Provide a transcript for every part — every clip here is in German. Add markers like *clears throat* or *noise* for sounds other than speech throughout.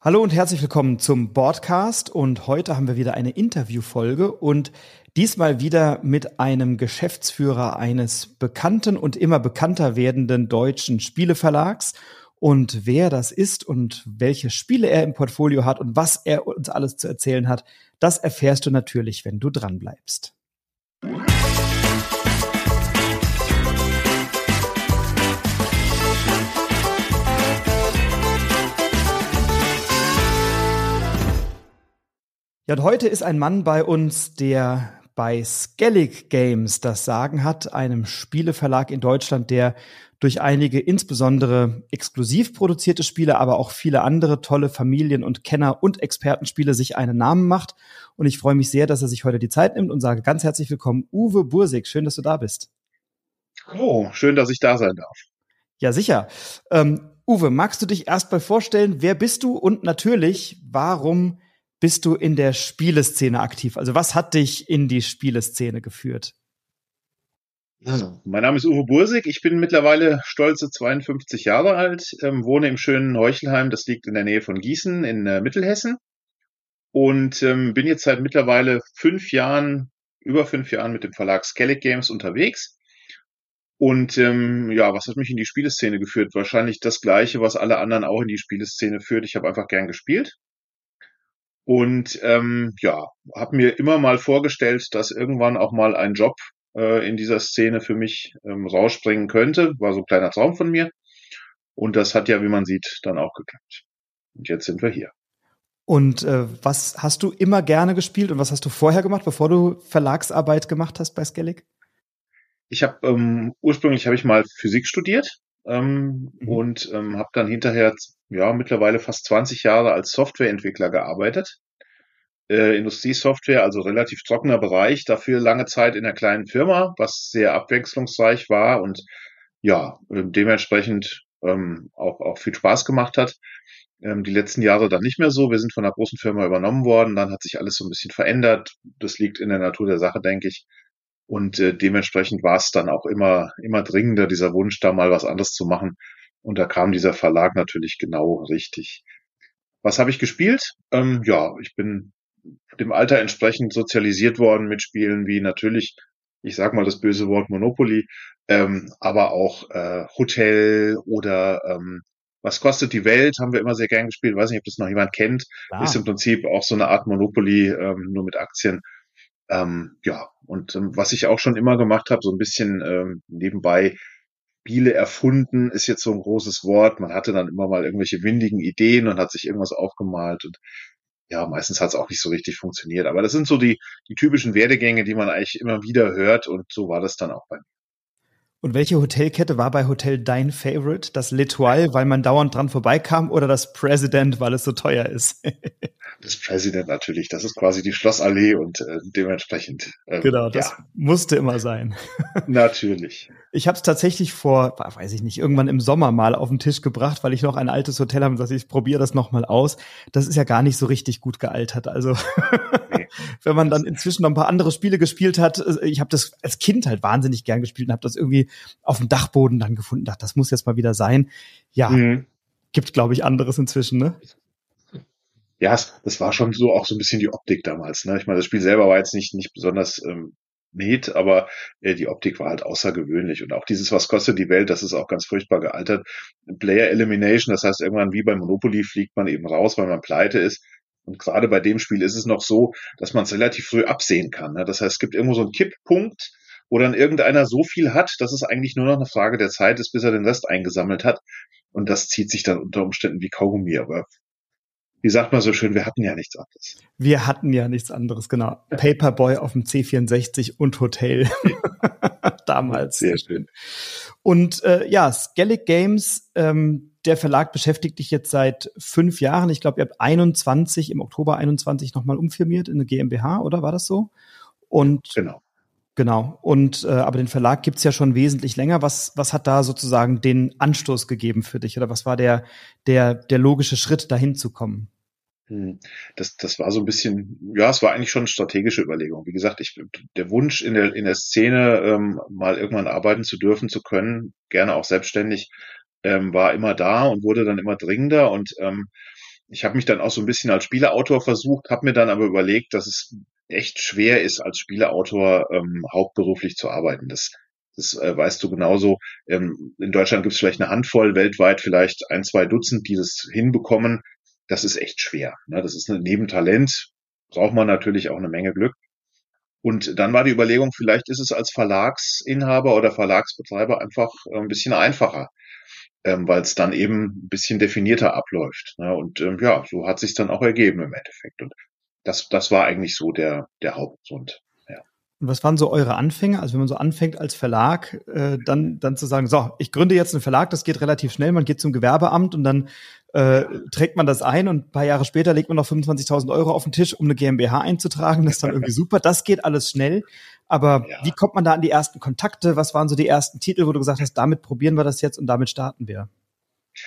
Hallo und herzlich willkommen zum Broadcast und heute haben wir wieder eine Interviewfolge und diesmal wieder mit einem Geschäftsführer eines bekannten und immer bekannter werdenden deutschen Spieleverlags und wer das ist und welche Spiele er im Portfolio hat und was er uns alles zu erzählen hat, das erfährst du natürlich, wenn du dran bleibst. Ja, und heute ist ein Mann bei uns, der bei Skellig Games das Sagen hat, einem Spieleverlag in Deutschland, der durch einige insbesondere exklusiv produzierte Spiele, aber auch viele andere tolle Familien- und Kenner- und Expertenspiele sich einen Namen macht. Und ich freue mich sehr, dass er sich heute die Zeit nimmt und sage ganz herzlich willkommen, Uwe Bursig. Schön, dass du da bist. Oh, schön, dass ich da sein darf. Ja, sicher. Ähm, Uwe, magst du dich erst mal vorstellen, wer bist du und natürlich, warum bist du in der Spieleszene aktiv? Also was hat dich in die Spieleszene geführt? Mein Name ist Uwe Bursig. Ich bin mittlerweile stolze 52 Jahre alt, ähm, wohne im schönen Heuchelheim. Das liegt in der Nähe von Gießen in äh, Mittelhessen. Und ähm, bin jetzt seit mittlerweile fünf Jahren, über fünf Jahren mit dem Verlag Skellig Games unterwegs. Und ähm, ja, was hat mich in die Spieleszene geführt? Wahrscheinlich das Gleiche, was alle anderen auch in die Spieleszene führt. Ich habe einfach gern gespielt und ähm, ja, habe mir immer mal vorgestellt, dass irgendwann auch mal ein Job äh, in dieser Szene für mich ähm, rausspringen könnte. War so ein kleiner Traum von mir. Und das hat ja, wie man sieht, dann auch geklappt. Und jetzt sind wir hier. Und äh, was hast du immer gerne gespielt und was hast du vorher gemacht, bevor du Verlagsarbeit gemacht hast bei Skellig? Ich habe ähm, ursprünglich habe ich mal Physik studiert ähm, mhm. und ähm, habe dann hinterher ja mittlerweile fast 20 Jahre als Softwareentwickler gearbeitet. Äh, Industriesoftware, also relativ trockener Bereich, dafür lange Zeit in einer kleinen Firma, was sehr abwechslungsreich war und ja, dementsprechend ähm, auch, auch viel Spaß gemacht hat. Ähm, die letzten Jahre dann nicht mehr so. Wir sind von einer großen Firma übernommen worden, dann hat sich alles so ein bisschen verändert. Das liegt in der Natur der Sache, denke ich. Und äh, dementsprechend war es dann auch immer, immer dringender, dieser Wunsch, da mal was anderes zu machen. Und da kam dieser Verlag natürlich genau richtig. Was habe ich gespielt? Ähm, ja, ich bin dem Alter entsprechend sozialisiert worden mit Spielen wie natürlich, ich sag mal das böse Wort Monopoly, ähm, aber auch äh, Hotel oder ähm, was kostet die Welt, haben wir immer sehr gern gespielt. Weiß nicht, ob das noch jemand kennt. Klar. Ist im Prinzip auch so eine Art Monopoly, ähm, nur mit Aktien. Ähm, ja, und ähm, was ich auch schon immer gemacht habe, so ein bisschen ähm, nebenbei Spiele erfunden, ist jetzt so ein großes Wort. Man hatte dann immer mal irgendwelche windigen Ideen und hat sich irgendwas aufgemalt und ja, meistens hat es auch nicht so richtig funktioniert. Aber das sind so die, die typischen Werdegänge, die man eigentlich immer wieder hört und so war das dann auch bei mir. Und welche Hotelkette war bei Hotel dein Favorite? Das L'Etoile, weil man dauernd dran vorbeikam oder das President, weil es so teuer ist? *laughs* das President natürlich, das ist quasi die Schlossallee und äh, dementsprechend. Ähm, genau, das ja. musste immer sein. *laughs* natürlich. Ich habe es tatsächlich vor, weiß ich nicht, irgendwann im Sommer mal auf den Tisch gebracht, weil ich noch ein altes Hotel habe und dachte, ich probiere das nochmal aus. Das ist ja gar nicht so richtig gut gealtert. Also nee. *laughs* wenn man dann inzwischen noch ein paar andere Spiele gespielt hat, äh, ich habe das als Kind halt wahnsinnig gern gespielt und habe das irgendwie auf dem Dachboden dann gefunden, dachte, das muss jetzt mal wieder sein. Ja, mhm. gibt glaube ich anderes inzwischen, ne? Ja, das war schon so auch so ein bisschen die Optik damals. Ne? Ich meine, das Spiel selber war jetzt nicht, nicht besonders ähm, neat, aber äh, die Optik war halt außergewöhnlich. Und auch dieses, was kostet die Welt, das ist auch ganz furchtbar gealtert. Player Elimination, das heißt, irgendwann wie bei Monopoly fliegt man eben raus, weil man pleite ist. Und gerade bei dem Spiel ist es noch so, dass man es relativ früh absehen kann. Ne? Das heißt, es gibt irgendwo so einen Kipppunkt, wo dann irgendeiner so viel hat, dass es eigentlich nur noch eine Frage der Zeit ist, bis er den Rest eingesammelt hat. Und das zieht sich dann unter Umständen wie Kaugummi. Aber wie sagt man so schön, wir hatten ja nichts anderes. Wir hatten ja nichts anderes, genau. Paperboy auf dem C64 und Hotel. *laughs* Damals. Sehr schön. Und äh, ja, Skellig Games, ähm, der Verlag beschäftigt dich jetzt seit fünf Jahren. Ich glaube, ihr habt 21, im Oktober 21 nochmal umfirmiert in eine GmbH, oder war das so? Und genau. Genau. Und äh, aber den Verlag gibt's ja schon wesentlich länger. Was, was hat da sozusagen den Anstoß gegeben für dich? Oder was war der, der, der logische Schritt, dahin zu kommen? Hm. Das, das war so ein bisschen, ja, es war eigentlich schon eine strategische Überlegung. Wie gesagt, ich, der Wunsch in der, in der Szene, ähm, mal irgendwann arbeiten zu dürfen, zu können, gerne auch selbstständig, ähm, war immer da und wurde dann immer dringender. Und ähm, ich habe mich dann auch so ein bisschen als Spieleautor versucht, habe mir dann aber überlegt, dass es echt schwer ist, als Spieleautor ähm, hauptberuflich zu arbeiten. Das, das äh, weißt du genauso. Ähm, in Deutschland gibt es vielleicht eine Handvoll, weltweit vielleicht ein, zwei Dutzend, die das hinbekommen. Das ist echt schwer. Ne? Das ist ein Nebentalent. Braucht man natürlich auch eine Menge Glück. Und dann war die Überlegung, vielleicht ist es als Verlagsinhaber oder Verlagsbetreiber einfach ein bisschen einfacher ähm, weil es dann eben ein bisschen definierter abläuft. Ne? Und ähm, ja, so hat sich dann auch ergeben im Endeffekt. Und das, das war eigentlich so der, der Hauptgrund. Ja. Und was waren so eure Anfänge? Also wenn man so anfängt als Verlag, äh, dann, dann zu sagen, so, ich gründe jetzt einen Verlag, das geht relativ schnell, man geht zum Gewerbeamt und dann äh, trägt man das ein und ein paar Jahre später legt man noch 25.000 Euro auf den Tisch, um eine GmbH einzutragen. Das ist dann irgendwie *laughs* super. Das geht alles schnell. Aber ja. wie kommt man da an die ersten Kontakte? Was waren so die ersten Titel, wo du gesagt hast, damit probieren wir das jetzt und damit starten wir?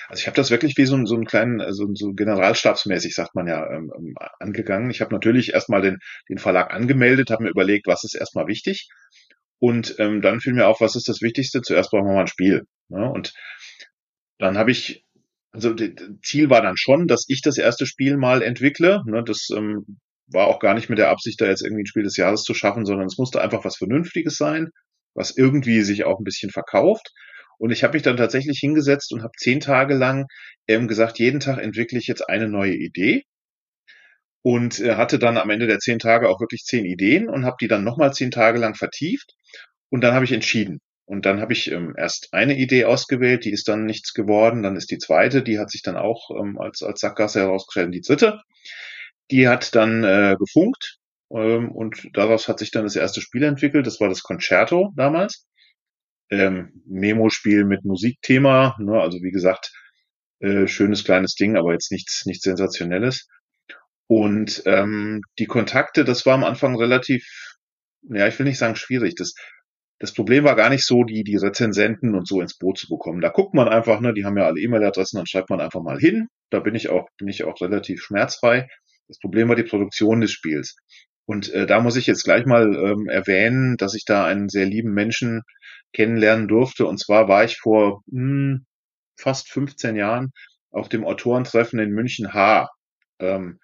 Also ich habe das wirklich wie so, ein, so einen kleinen, so, so generalstabsmäßig, sagt man ja, ähm, ähm, angegangen. Ich habe natürlich erstmal den, den Verlag angemeldet, habe mir überlegt, was ist erstmal wichtig. Und ähm, dann fiel mir auf, was ist das Wichtigste? Zuerst brauchen wir mal ein Spiel. Ne? Und dann habe ich, also Ziel war dann schon, dass ich das erste Spiel mal entwickle. Ne? Das ähm, war auch gar nicht mit der Absicht, da jetzt irgendwie ein Spiel des Jahres zu schaffen, sondern es musste einfach was Vernünftiges sein, was irgendwie sich auch ein bisschen verkauft. Und ich habe mich dann tatsächlich hingesetzt und habe zehn Tage lang ähm, gesagt, jeden Tag entwickle ich jetzt eine neue Idee. Und äh, hatte dann am Ende der zehn Tage auch wirklich zehn Ideen und habe die dann nochmal zehn Tage lang vertieft. Und dann habe ich entschieden. Und dann habe ich ähm, erst eine Idee ausgewählt, die ist dann nichts geworden. Dann ist die zweite, die hat sich dann auch ähm, als, als Sackgasse herausgestellt. Die dritte, die hat dann äh, gefunkt ähm, und daraus hat sich dann das erste Spiel entwickelt. Das war das Concerto damals. Ähm, Memo-Spiel mit Musikthema. Ne? Also wie gesagt, äh, schönes kleines Ding, aber jetzt nichts, nichts Sensationelles. Und ähm, die Kontakte, das war am Anfang relativ, ja, ich will nicht sagen schwierig. Das, das Problem war gar nicht so, die, die Rezensenten und so ins Boot zu bekommen. Da guckt man einfach, ne, die haben ja alle E-Mail-Adressen, dann schreibt man einfach mal hin. Da bin ich auch, bin ich auch relativ schmerzfrei. Das Problem war die Produktion des Spiels. Und äh, da muss ich jetzt gleich mal ähm, erwähnen, dass ich da einen sehr lieben Menschen kennenlernen durfte. Und zwar war ich vor mh, hm, fast 15 Jahren auf dem Autorentreffen in München H ähm,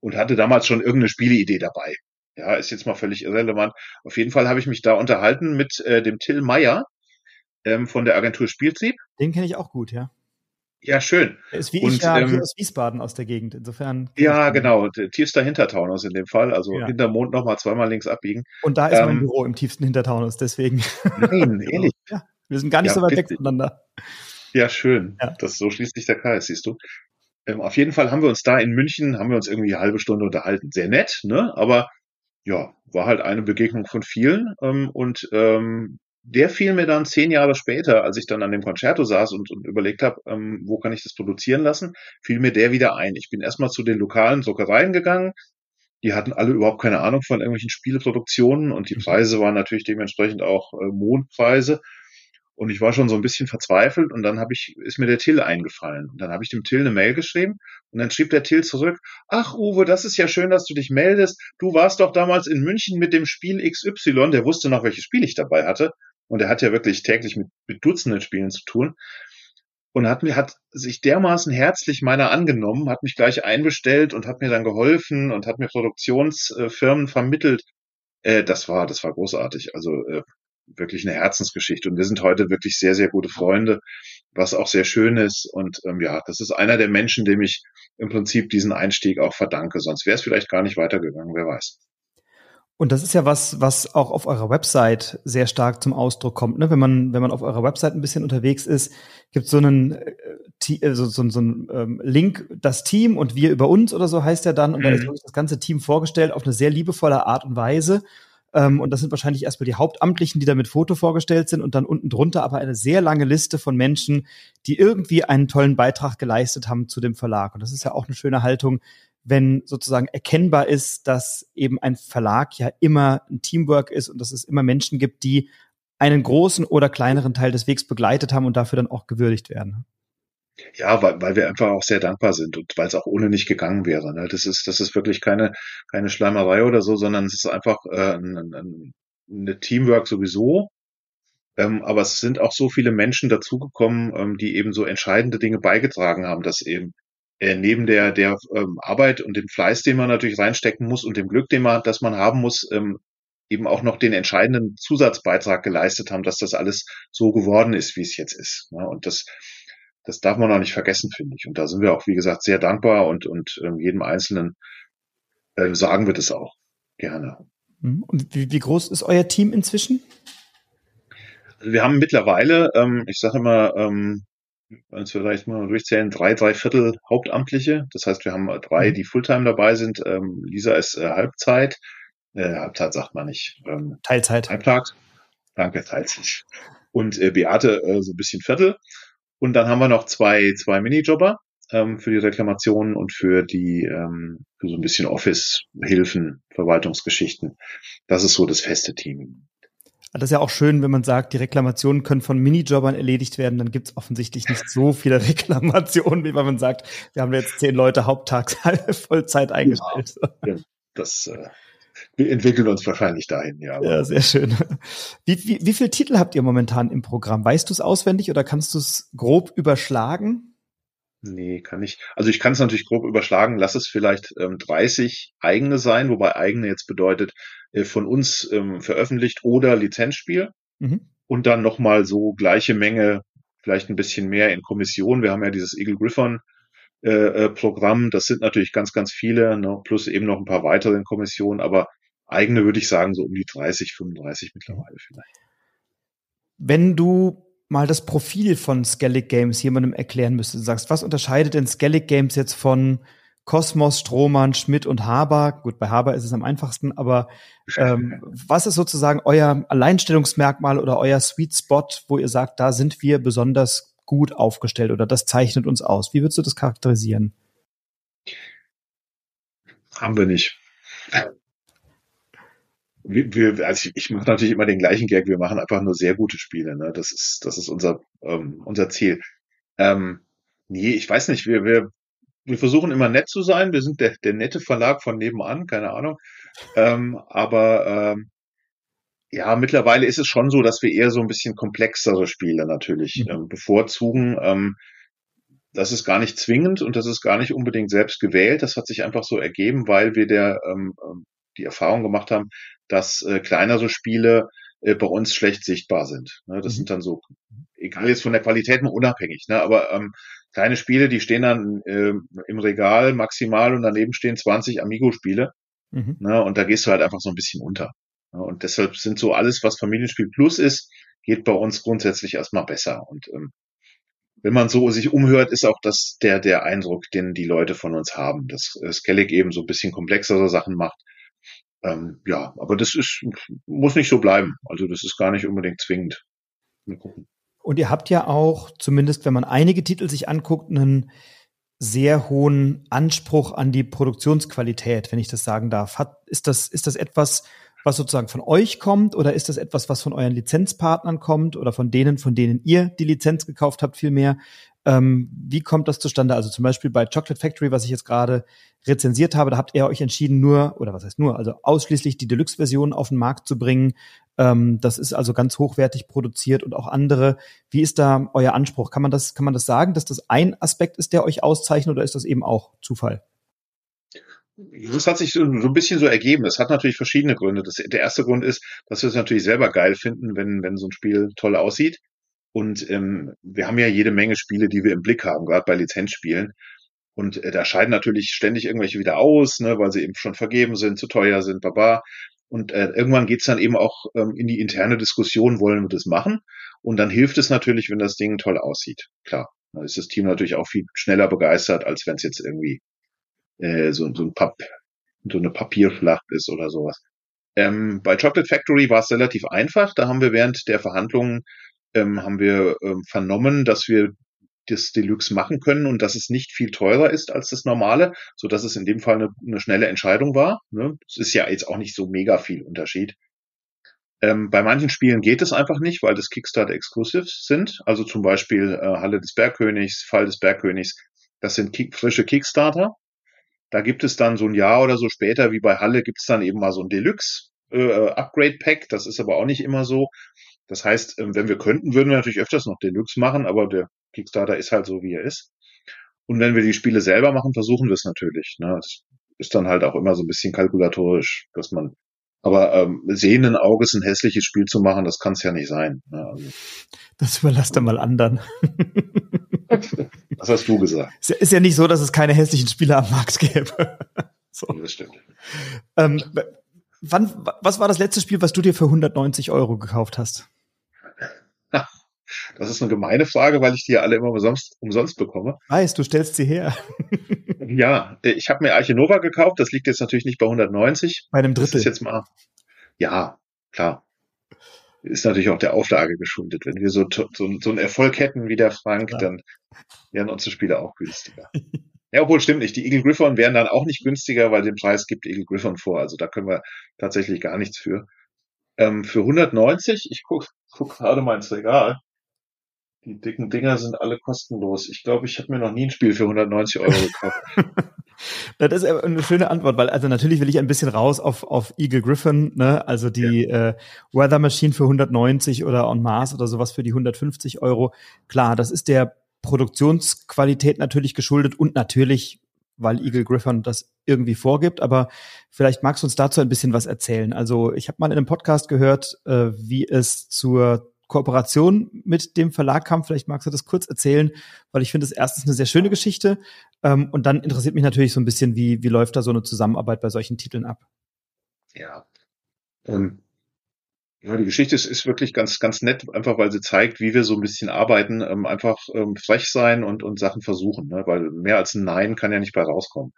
und hatte damals schon irgendeine Spieleidee dabei. Ja, ist jetzt mal völlig irrelevant. Auf jeden Fall habe ich mich da unterhalten mit äh, dem Till Meyer ähm, von der Agentur Spieltrieb. Den kenne ich auch gut, ja. Ja, schön. Ist wie und, ich ja ähm, aus Wiesbaden aus der Gegend. Insofern. Ja, genau. Tiefster Hintertaunus in dem Fall. Also ja. Hintermond nochmal zweimal links abbiegen. Und da ist ähm, mein Büro im tiefsten Hintertaunus, deswegen. Nein, *laughs* ehrlich. Ja, wir sind gar nicht ja, so weit weg voneinander. Ja, schön. Ja. Das, so schließt sich der Kreis, siehst du. Ähm, auf jeden Fall haben wir uns da in München, haben wir uns irgendwie eine halbe Stunde unterhalten. Sehr nett, ne? Aber ja, war halt eine Begegnung von vielen. Ähm, und ähm, der fiel mir dann zehn Jahre später, als ich dann an dem Concerto saß und, und überlegt habe, ähm, wo kann ich das produzieren lassen, fiel mir der wieder ein. Ich bin erstmal zu den lokalen Druckereien gegangen. Die hatten alle überhaupt keine Ahnung von irgendwelchen Spieleproduktionen und die mhm. Preise waren natürlich dementsprechend auch äh, Mondpreise. Und ich war schon so ein bisschen verzweifelt und dann habe ich, ist mir der Till eingefallen. Und dann habe ich dem Till eine Mail geschrieben und dann schrieb der Till zurück, ach Uwe, das ist ja schön, dass du dich meldest. Du warst doch damals in München mit dem Spiel XY, der wusste noch, welches Spiel ich dabei hatte. Und er hat ja wirklich täglich mit, mit Dutzenden Spielen zu tun. Und hat mir, hat sich dermaßen herzlich meiner angenommen, hat mich gleich einbestellt und hat mir dann geholfen und hat mir Produktionsfirmen vermittelt. Äh, das war, das war großartig. Also äh, wirklich eine Herzensgeschichte. Und wir sind heute wirklich sehr, sehr gute Freunde, was auch sehr schön ist. Und ähm, ja, das ist einer der Menschen, dem ich im Prinzip diesen Einstieg auch verdanke. Sonst wäre es vielleicht gar nicht weitergegangen, wer weiß. Und das ist ja was, was auch auf eurer Website sehr stark zum Ausdruck kommt. Ne? Wenn man, wenn man auf eurer Website ein bisschen unterwegs ist, gibt so einen äh, so, so, so einen ähm, Link, das Team und wir über uns oder so heißt er dann. Und mhm. da ist das ganze Team vorgestellt auf eine sehr liebevolle Art und Weise. Ähm, und das sind wahrscheinlich erstmal die Hauptamtlichen, die da mit Foto vorgestellt sind und dann unten drunter aber eine sehr lange Liste von Menschen, die irgendwie einen tollen Beitrag geleistet haben zu dem Verlag. Und das ist ja auch eine schöne Haltung, wenn sozusagen erkennbar ist, dass eben ein Verlag ja immer ein Teamwork ist und dass es immer Menschen gibt, die einen großen oder kleineren Teil des Wegs begleitet haben und dafür dann auch gewürdigt werden. Ja, weil, weil wir einfach auch sehr dankbar sind und weil es auch ohne nicht gegangen wäre. Ne? Das ist, das ist wirklich keine, keine Schleimerei oder so, sondern es ist einfach äh, ein, ein, eine Teamwork sowieso. Ähm, aber es sind auch so viele Menschen dazugekommen, ähm, die eben so entscheidende Dinge beigetragen haben, dass eben äh, neben der, der ähm, Arbeit und dem Fleiß, den man natürlich reinstecken muss und dem Glück, den man, das man haben muss, ähm, eben auch noch den entscheidenden Zusatzbeitrag geleistet haben, dass das alles so geworden ist, wie es jetzt ist. Ne? Und das, das darf man auch nicht vergessen, finde ich. Und da sind wir auch, wie gesagt, sehr dankbar und, und ähm, jedem Einzelnen äh, sagen wir das auch gerne. Mhm. Und wie, wie groß ist euer Team inzwischen? Also wir haben mittlerweile, ähm, ich sage immer, ähm, als wir vielleicht mal durchzählen, drei, drei Viertel Hauptamtliche. Das heißt, wir haben drei, mhm. die Fulltime dabei sind. Ähm, Lisa ist äh, Halbzeit. Äh, Halbzeit sagt man nicht. Ähm, Teilzeit. Halbtag. Danke, Teilzeit. Und äh, Beate äh, so ein bisschen Viertel. Und dann haben wir noch zwei, zwei Minijobber ähm, für die Reklamationen und für die ähm, für so ein bisschen Office-Hilfen, Verwaltungsgeschichten. Das ist so das feste Team. Das ist ja auch schön, wenn man sagt, die Reklamationen können von Minijobbern erledigt werden, dann gibt es offensichtlich nicht so viele *laughs* Reklamationen, wie wenn man sagt, wir haben jetzt zehn Leute haupttags *laughs* Vollzeit eingestellt. Ja, das äh, wir entwickeln uns wahrscheinlich dahin, ja. Ja, sehr schön. Wie, wie, wie viele Titel habt ihr momentan im Programm? Weißt du es auswendig oder kannst du es grob überschlagen? Nee, kann ich. Also ich kann es natürlich grob überschlagen. Lass es vielleicht ähm, 30 eigene sein, wobei eigene jetzt bedeutet äh, von uns ähm, veröffentlicht oder Lizenzspiel. Mhm. Und dann nochmal so gleiche Menge, vielleicht ein bisschen mehr in Kommission. Wir haben ja dieses Eagle Griffon äh, äh, Programm. Das sind natürlich ganz, ganz viele, ne? plus eben noch ein paar weitere in Kommission. Aber eigene würde ich sagen so um die 30, 35 mittlerweile vielleicht. Wenn du mal das Profil von Skellig Games jemandem erklären müsste. Du sagst, was unterscheidet denn Skellig Games jetzt von Kosmos, Strohmann, Schmidt und Haber? Gut, bei Haber ist es am einfachsten, aber ähm, *laughs* was ist sozusagen euer Alleinstellungsmerkmal oder euer Sweet Spot, wo ihr sagt, da sind wir besonders gut aufgestellt oder das zeichnet uns aus? Wie würdest du das charakterisieren? Haben wir nicht wir, also ich, ich mache natürlich immer den gleichen Gag, wir machen einfach nur sehr gute Spiele. Ne? Das ist, das ist unser, ähm, unser Ziel. Ähm, nee, ich weiß nicht, wir, wir, wir versuchen immer nett zu sein. Wir sind der, der nette Verlag von nebenan, keine Ahnung. Ähm, aber ähm, ja, mittlerweile ist es schon so, dass wir eher so ein bisschen komplexere Spiele natürlich mhm. ähm, bevorzugen. Ähm, das ist gar nicht zwingend und das ist gar nicht unbedingt selbst gewählt. Das hat sich einfach so ergeben, weil wir der ähm, ähm die Erfahrung gemacht haben, dass äh, kleinere Spiele äh, bei uns schlecht sichtbar sind. Ne? Das mhm. sind dann so, egal jetzt von der Qualität mal unabhängig, ne? aber ähm, kleine Spiele, die stehen dann äh, im Regal maximal und daneben stehen 20 Amigo-Spiele. Mhm. Ne? Und da gehst du halt einfach so ein bisschen unter. Ne? Und deshalb sind so alles, was Familienspiel Plus ist, geht bei uns grundsätzlich erstmal besser. Und ähm, wenn man so sich umhört, ist auch das der, der Eindruck, den die Leute von uns haben, dass äh, Skellig eben so ein bisschen komplexere Sachen macht ähm, ja, aber das ist, muss nicht so bleiben. Also das ist gar nicht unbedingt zwingend. Und ihr habt ja auch, zumindest wenn man einige Titel sich anguckt, einen sehr hohen Anspruch an die Produktionsqualität, wenn ich das sagen darf. Hat, ist das, ist das etwas, was sozusagen von euch kommt oder ist das etwas, was von euren Lizenzpartnern kommt oder von denen, von denen ihr die Lizenz gekauft habt, vielmehr? Ähm, wie kommt das zustande? Also zum Beispiel bei Chocolate Factory, was ich jetzt gerade rezensiert habe, da habt ihr euch entschieden, nur, oder was heißt nur, also ausschließlich die Deluxe-Version auf den Markt zu bringen. Ähm, das ist also ganz hochwertig produziert und auch andere. Wie ist da euer Anspruch? Kann man das, kann man das sagen, dass das ein Aspekt ist, der euch auszeichnet oder ist das eben auch Zufall? Das hat sich so, ein bisschen so ergeben. Das hat natürlich verschiedene Gründe. Das, der erste Grund ist, dass wir es natürlich selber geil finden, wenn, wenn so ein Spiel toll aussieht. Und ähm, wir haben ja jede Menge Spiele, die wir im Blick haben, gerade bei Lizenzspielen. Und äh, da scheiden natürlich ständig irgendwelche wieder aus, ne, weil sie eben schon vergeben sind, zu teuer sind, baba. Und äh, irgendwann geht's dann eben auch ähm, in die interne Diskussion, wollen wir das machen? Und dann hilft es natürlich, wenn das Ding toll aussieht. Klar. Dann ist das Team natürlich auch viel schneller begeistert, als wenn es jetzt irgendwie äh, so, so ein Pap so eine Papierschlacht ist oder sowas. Ähm, bei Chocolate Factory war es relativ einfach. Da haben wir während der Verhandlungen ähm, haben wir ähm, vernommen, dass wir das Deluxe machen können und dass es nicht viel teurer ist als das normale, so dass es in dem Fall eine, eine schnelle Entscheidung war. Ne? Es ist ja jetzt auch nicht so mega viel Unterschied. Ähm, bei manchen Spielen geht es einfach nicht, weil das Kickstarter Exclusives sind. Also zum Beispiel äh, Halle des Bergkönigs, Fall des Bergkönigs. Das sind kick frische Kickstarter. Da gibt es dann so ein Jahr oder so später, wie bei Halle, gibt es dann eben mal so ein Deluxe äh, Upgrade Pack. Das ist aber auch nicht immer so. Das heißt, ähm, wenn wir könnten, würden wir natürlich öfters noch Deluxe machen, aber der Kickstarter ist halt so, wie er ist. Und wenn wir die Spiele selber machen, versuchen wir es natürlich. Ne? Das ist dann halt auch immer so ein bisschen kalkulatorisch, dass man aber ähm, sehenden Auges ein hässliches Spiel zu machen, das kann es ja nicht sein. Ne? Also, das überlasst er mal anderen. das hast du gesagt. Es ist ja nicht so, dass es keine hässlichen Spiele am Markt gäbe. *laughs* so. Das stimmt. Ähm, wann, was war das letzte Spiel, was du dir für 190 Euro gekauft hast? *laughs* Das ist eine gemeine Frage, weil ich die ja alle immer umsonst, umsonst bekomme. Weiß, du stellst sie her. *laughs* ja, ich habe mir Arche Nova gekauft. Das liegt jetzt natürlich nicht bei 190. Bei einem Drittel. Das ist jetzt mal, ja, klar. Ist natürlich auch der Auflage geschuldet. Wenn wir so, so, so einen Erfolg hätten wie der Frank, ja. dann wären unsere Spiele auch günstiger. Ja, obwohl stimmt nicht. Die Eagle Griffon wären dann auch nicht günstiger, weil den Preis gibt Eagle Griffon vor. Also da können wir tatsächlich gar nichts für. Ähm, für 190, ich guck, guck gerade mal ins Regal. Die dicken Dinger sind alle kostenlos. Ich glaube, ich habe mir noch nie ein Spiel für 190 Euro gekauft. *laughs* das ist eine schöne Antwort, weil also natürlich will ich ein bisschen raus auf, auf Eagle Griffin, ne? also die ja. äh, Weather Machine für 190 oder On Mars oder sowas für die 150 Euro. Klar, das ist der Produktionsqualität natürlich geschuldet und natürlich, weil Eagle Griffin das irgendwie vorgibt. Aber vielleicht magst du uns dazu ein bisschen was erzählen. Also ich habe mal in einem Podcast gehört, äh, wie es zur Kooperation mit dem Verlag kam. Vielleicht magst du das kurz erzählen, weil ich finde es erstens eine sehr schöne Geschichte ähm, und dann interessiert mich natürlich so ein bisschen, wie, wie läuft da so eine Zusammenarbeit bei solchen Titeln ab? Ja. Ähm, ja, die Geschichte ist, ist wirklich ganz, ganz nett, einfach weil sie zeigt, wie wir so ein bisschen arbeiten, ähm, einfach ähm, frech sein und, und Sachen versuchen, ne? weil mehr als ein Nein kann ja nicht bei rauskommen.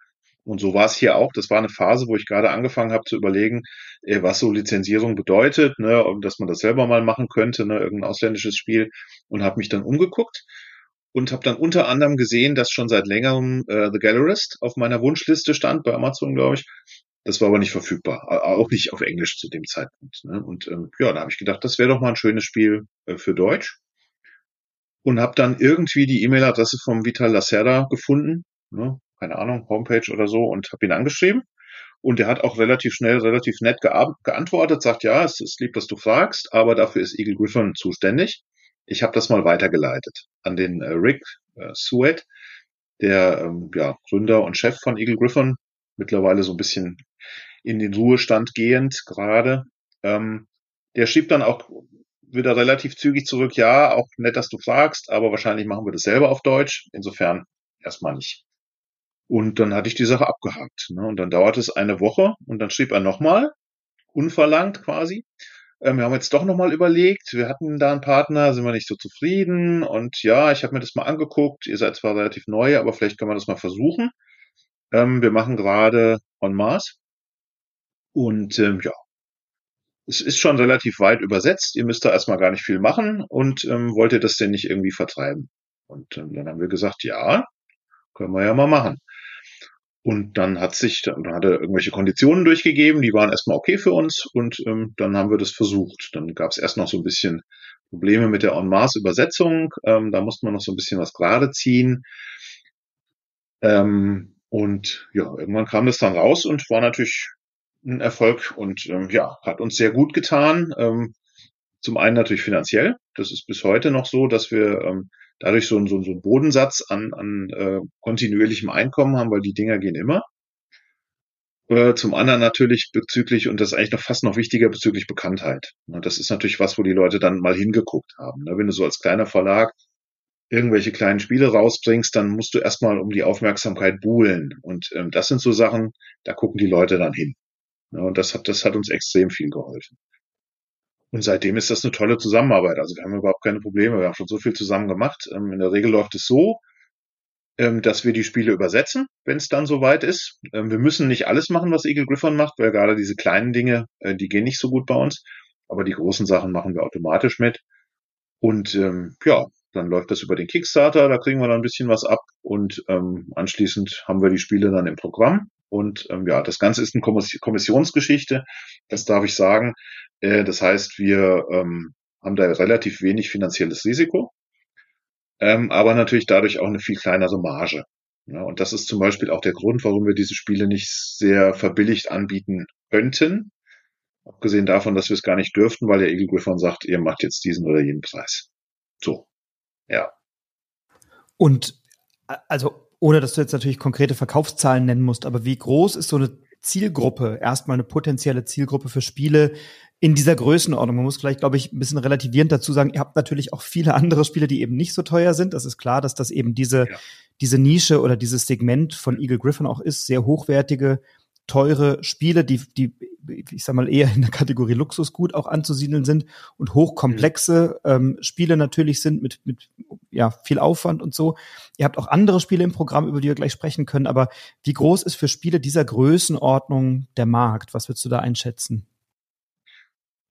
Und so war es hier auch. Das war eine Phase, wo ich gerade angefangen habe zu überlegen, äh, was so Lizenzierung bedeutet, ne, dass man das selber mal machen könnte, ne, irgendein ausländisches Spiel. Und habe mich dann umgeguckt und habe dann unter anderem gesehen, dass schon seit längerem äh, The Gallerist auf meiner Wunschliste stand, bei Amazon, glaube ich. Das war aber nicht verfügbar, auch nicht auf Englisch zu dem Zeitpunkt. Ne? Und ähm, ja, da habe ich gedacht, das wäre doch mal ein schönes Spiel äh, für Deutsch. Und habe dann irgendwie die E-Mail-Adresse vom Vital Lacerda gefunden, ne? keine Ahnung, Homepage oder so und habe ihn angeschrieben. Und er hat auch relativ schnell, relativ nett geantwortet, sagt, ja, es ist lieb, dass du fragst, aber dafür ist Eagle Griffin zuständig. Ich habe das mal weitergeleitet an den äh, Rick äh, Sweat, der ähm, ja, Gründer und Chef von Eagle Griffin, mittlerweile so ein bisschen in den Ruhestand gehend gerade. Ähm, der schrieb dann auch wieder relativ zügig zurück, ja, auch nett, dass du fragst, aber wahrscheinlich machen wir das selber auf Deutsch. Insofern erstmal nicht. Und dann hatte ich die Sache abgehakt. Ne? Und dann dauerte es eine Woche und dann schrieb er nochmal, unverlangt quasi. Ähm, wir haben jetzt doch nochmal überlegt, wir hatten da einen Partner, sind wir nicht so zufrieden und ja, ich habe mir das mal angeguckt, ihr seid zwar relativ neu, aber vielleicht können wir das mal versuchen. Ähm, wir machen gerade On Mars und ähm, ja, es ist schon relativ weit übersetzt, ihr müsst da erstmal gar nicht viel machen und ähm, wollt ihr das denn nicht irgendwie vertreiben? Und ähm, dann haben wir gesagt, ja, können wir ja mal machen. Und dann hat sich, dann hat er irgendwelche Konditionen durchgegeben, die waren erstmal okay für uns und ähm, dann haben wir das versucht. Dann gab es erst noch so ein bisschen Probleme mit der En-Masse-Übersetzung, ähm, da musste man noch so ein bisschen was gerade ziehen. Ähm, und ja, irgendwann kam das dann raus und war natürlich ein Erfolg und ähm, ja, hat uns sehr gut getan. Ähm, zum einen natürlich finanziell. Das ist bis heute noch so, dass wir ähm, dadurch so, so, so einen Bodensatz an, an äh, kontinuierlichem Einkommen haben, weil die Dinger gehen immer. Äh, zum anderen natürlich bezüglich, und das ist eigentlich noch fast noch wichtiger, bezüglich Bekanntheit. Das ist natürlich was, wo die Leute dann mal hingeguckt haben. Ne? Wenn du so als kleiner Verlag irgendwelche kleinen Spiele rausbringst, dann musst du erstmal um die Aufmerksamkeit buhlen. Und ähm, das sind so Sachen, da gucken die Leute dann hin. Und das hat, das hat uns extrem viel geholfen. Und seitdem ist das eine tolle Zusammenarbeit. Also wir haben überhaupt keine Probleme. Wir haben schon so viel zusammen gemacht. Ähm, in der Regel läuft es so, ähm, dass wir die Spiele übersetzen, wenn es dann soweit ist. Ähm, wir müssen nicht alles machen, was Eagle Griffon macht, weil gerade diese kleinen Dinge, äh, die gehen nicht so gut bei uns. Aber die großen Sachen machen wir automatisch mit. Und ähm, ja, dann läuft das über den Kickstarter, da kriegen wir dann ein bisschen was ab und ähm, anschließend haben wir die Spiele dann im Programm. Und ähm, ja, das Ganze ist eine Kommissionsgeschichte, das darf ich sagen. Äh, das heißt, wir ähm, haben da relativ wenig finanzielles Risiko, ähm, aber natürlich dadurch auch eine viel kleinere Marge. Ja, und das ist zum Beispiel auch der Grund, warum wir diese Spiele nicht sehr verbilligt anbieten könnten. Abgesehen davon, dass wir es gar nicht dürften, weil der Eagle Griffon sagt, ihr macht jetzt diesen oder jenen Preis. So. Ja. Und also Ohne dass du jetzt natürlich konkrete Verkaufszahlen nennen musst, aber wie groß ist so eine Zielgruppe, erstmal eine potenzielle Zielgruppe für Spiele in dieser Größenordnung? Man muss gleich, glaube ich, ein bisschen relativierend dazu sagen, ihr habt natürlich auch viele andere Spiele, die eben nicht so teuer sind. Das ist klar, dass das eben diese, ja. diese Nische oder dieses Segment von Eagle Griffin auch ist, sehr hochwertige teure Spiele, die, die, ich sag mal, eher in der Kategorie Luxusgut auch anzusiedeln sind und hochkomplexe ähm, Spiele natürlich sind mit, mit ja, viel Aufwand und so. Ihr habt auch andere Spiele im Programm, über die wir gleich sprechen können, aber wie groß ist für Spiele dieser Größenordnung der Markt? Was würdest du da einschätzen?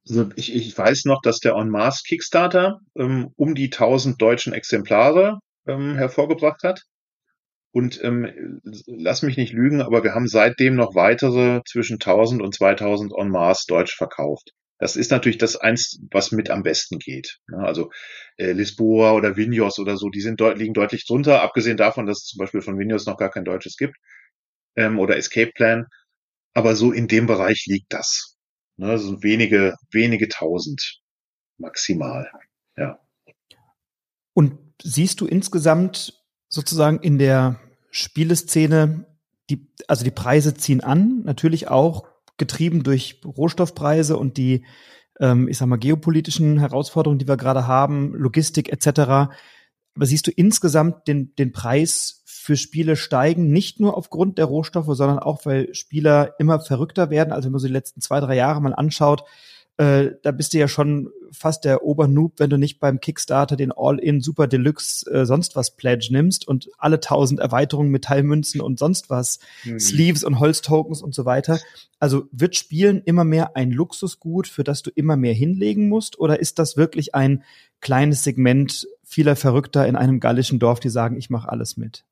Also ich, ich weiß noch, dass der En masse Kickstarter ähm, um die 1000 deutschen Exemplare ähm, hervorgebracht hat. Und ähm, lass mich nicht lügen, aber wir haben seitdem noch weitere zwischen 1000 und 2000 en masse Deutsch verkauft. Das ist natürlich das eins, was mit am besten geht. Also äh, Lisboa oder Vinyos oder so, die sind deut liegen deutlich drunter, abgesehen davon, dass es zum Beispiel von Vinyos noch gar kein Deutsches gibt ähm, oder Escape Plan. Aber so in dem Bereich liegt das. Ne, also wenige, wenige tausend maximal. Ja. Und siehst du insgesamt sozusagen in der Spieleszene, die, also die Preise ziehen an, natürlich auch getrieben durch Rohstoffpreise und die, ähm, ich sag mal, geopolitischen Herausforderungen, die wir gerade haben, Logistik etc. Aber siehst du insgesamt den, den Preis für Spiele steigen, nicht nur aufgrund der Rohstoffe, sondern auch, weil Spieler immer verrückter werden. Also wenn man so die letzten zwei, drei Jahre mal anschaut, äh, da bist du ja schon fast der Obernoob, wenn du nicht beim Kickstarter den All-in Super Deluxe äh, sonst was Pledge nimmst und alle tausend Erweiterungen, Metallmünzen und sonst was, mhm. Sleeves und Holztokens und so weiter. Also wird Spielen immer mehr ein Luxusgut, für das du immer mehr hinlegen musst? Oder ist das wirklich ein kleines Segment vieler Verrückter in einem gallischen Dorf, die sagen, ich mache alles mit?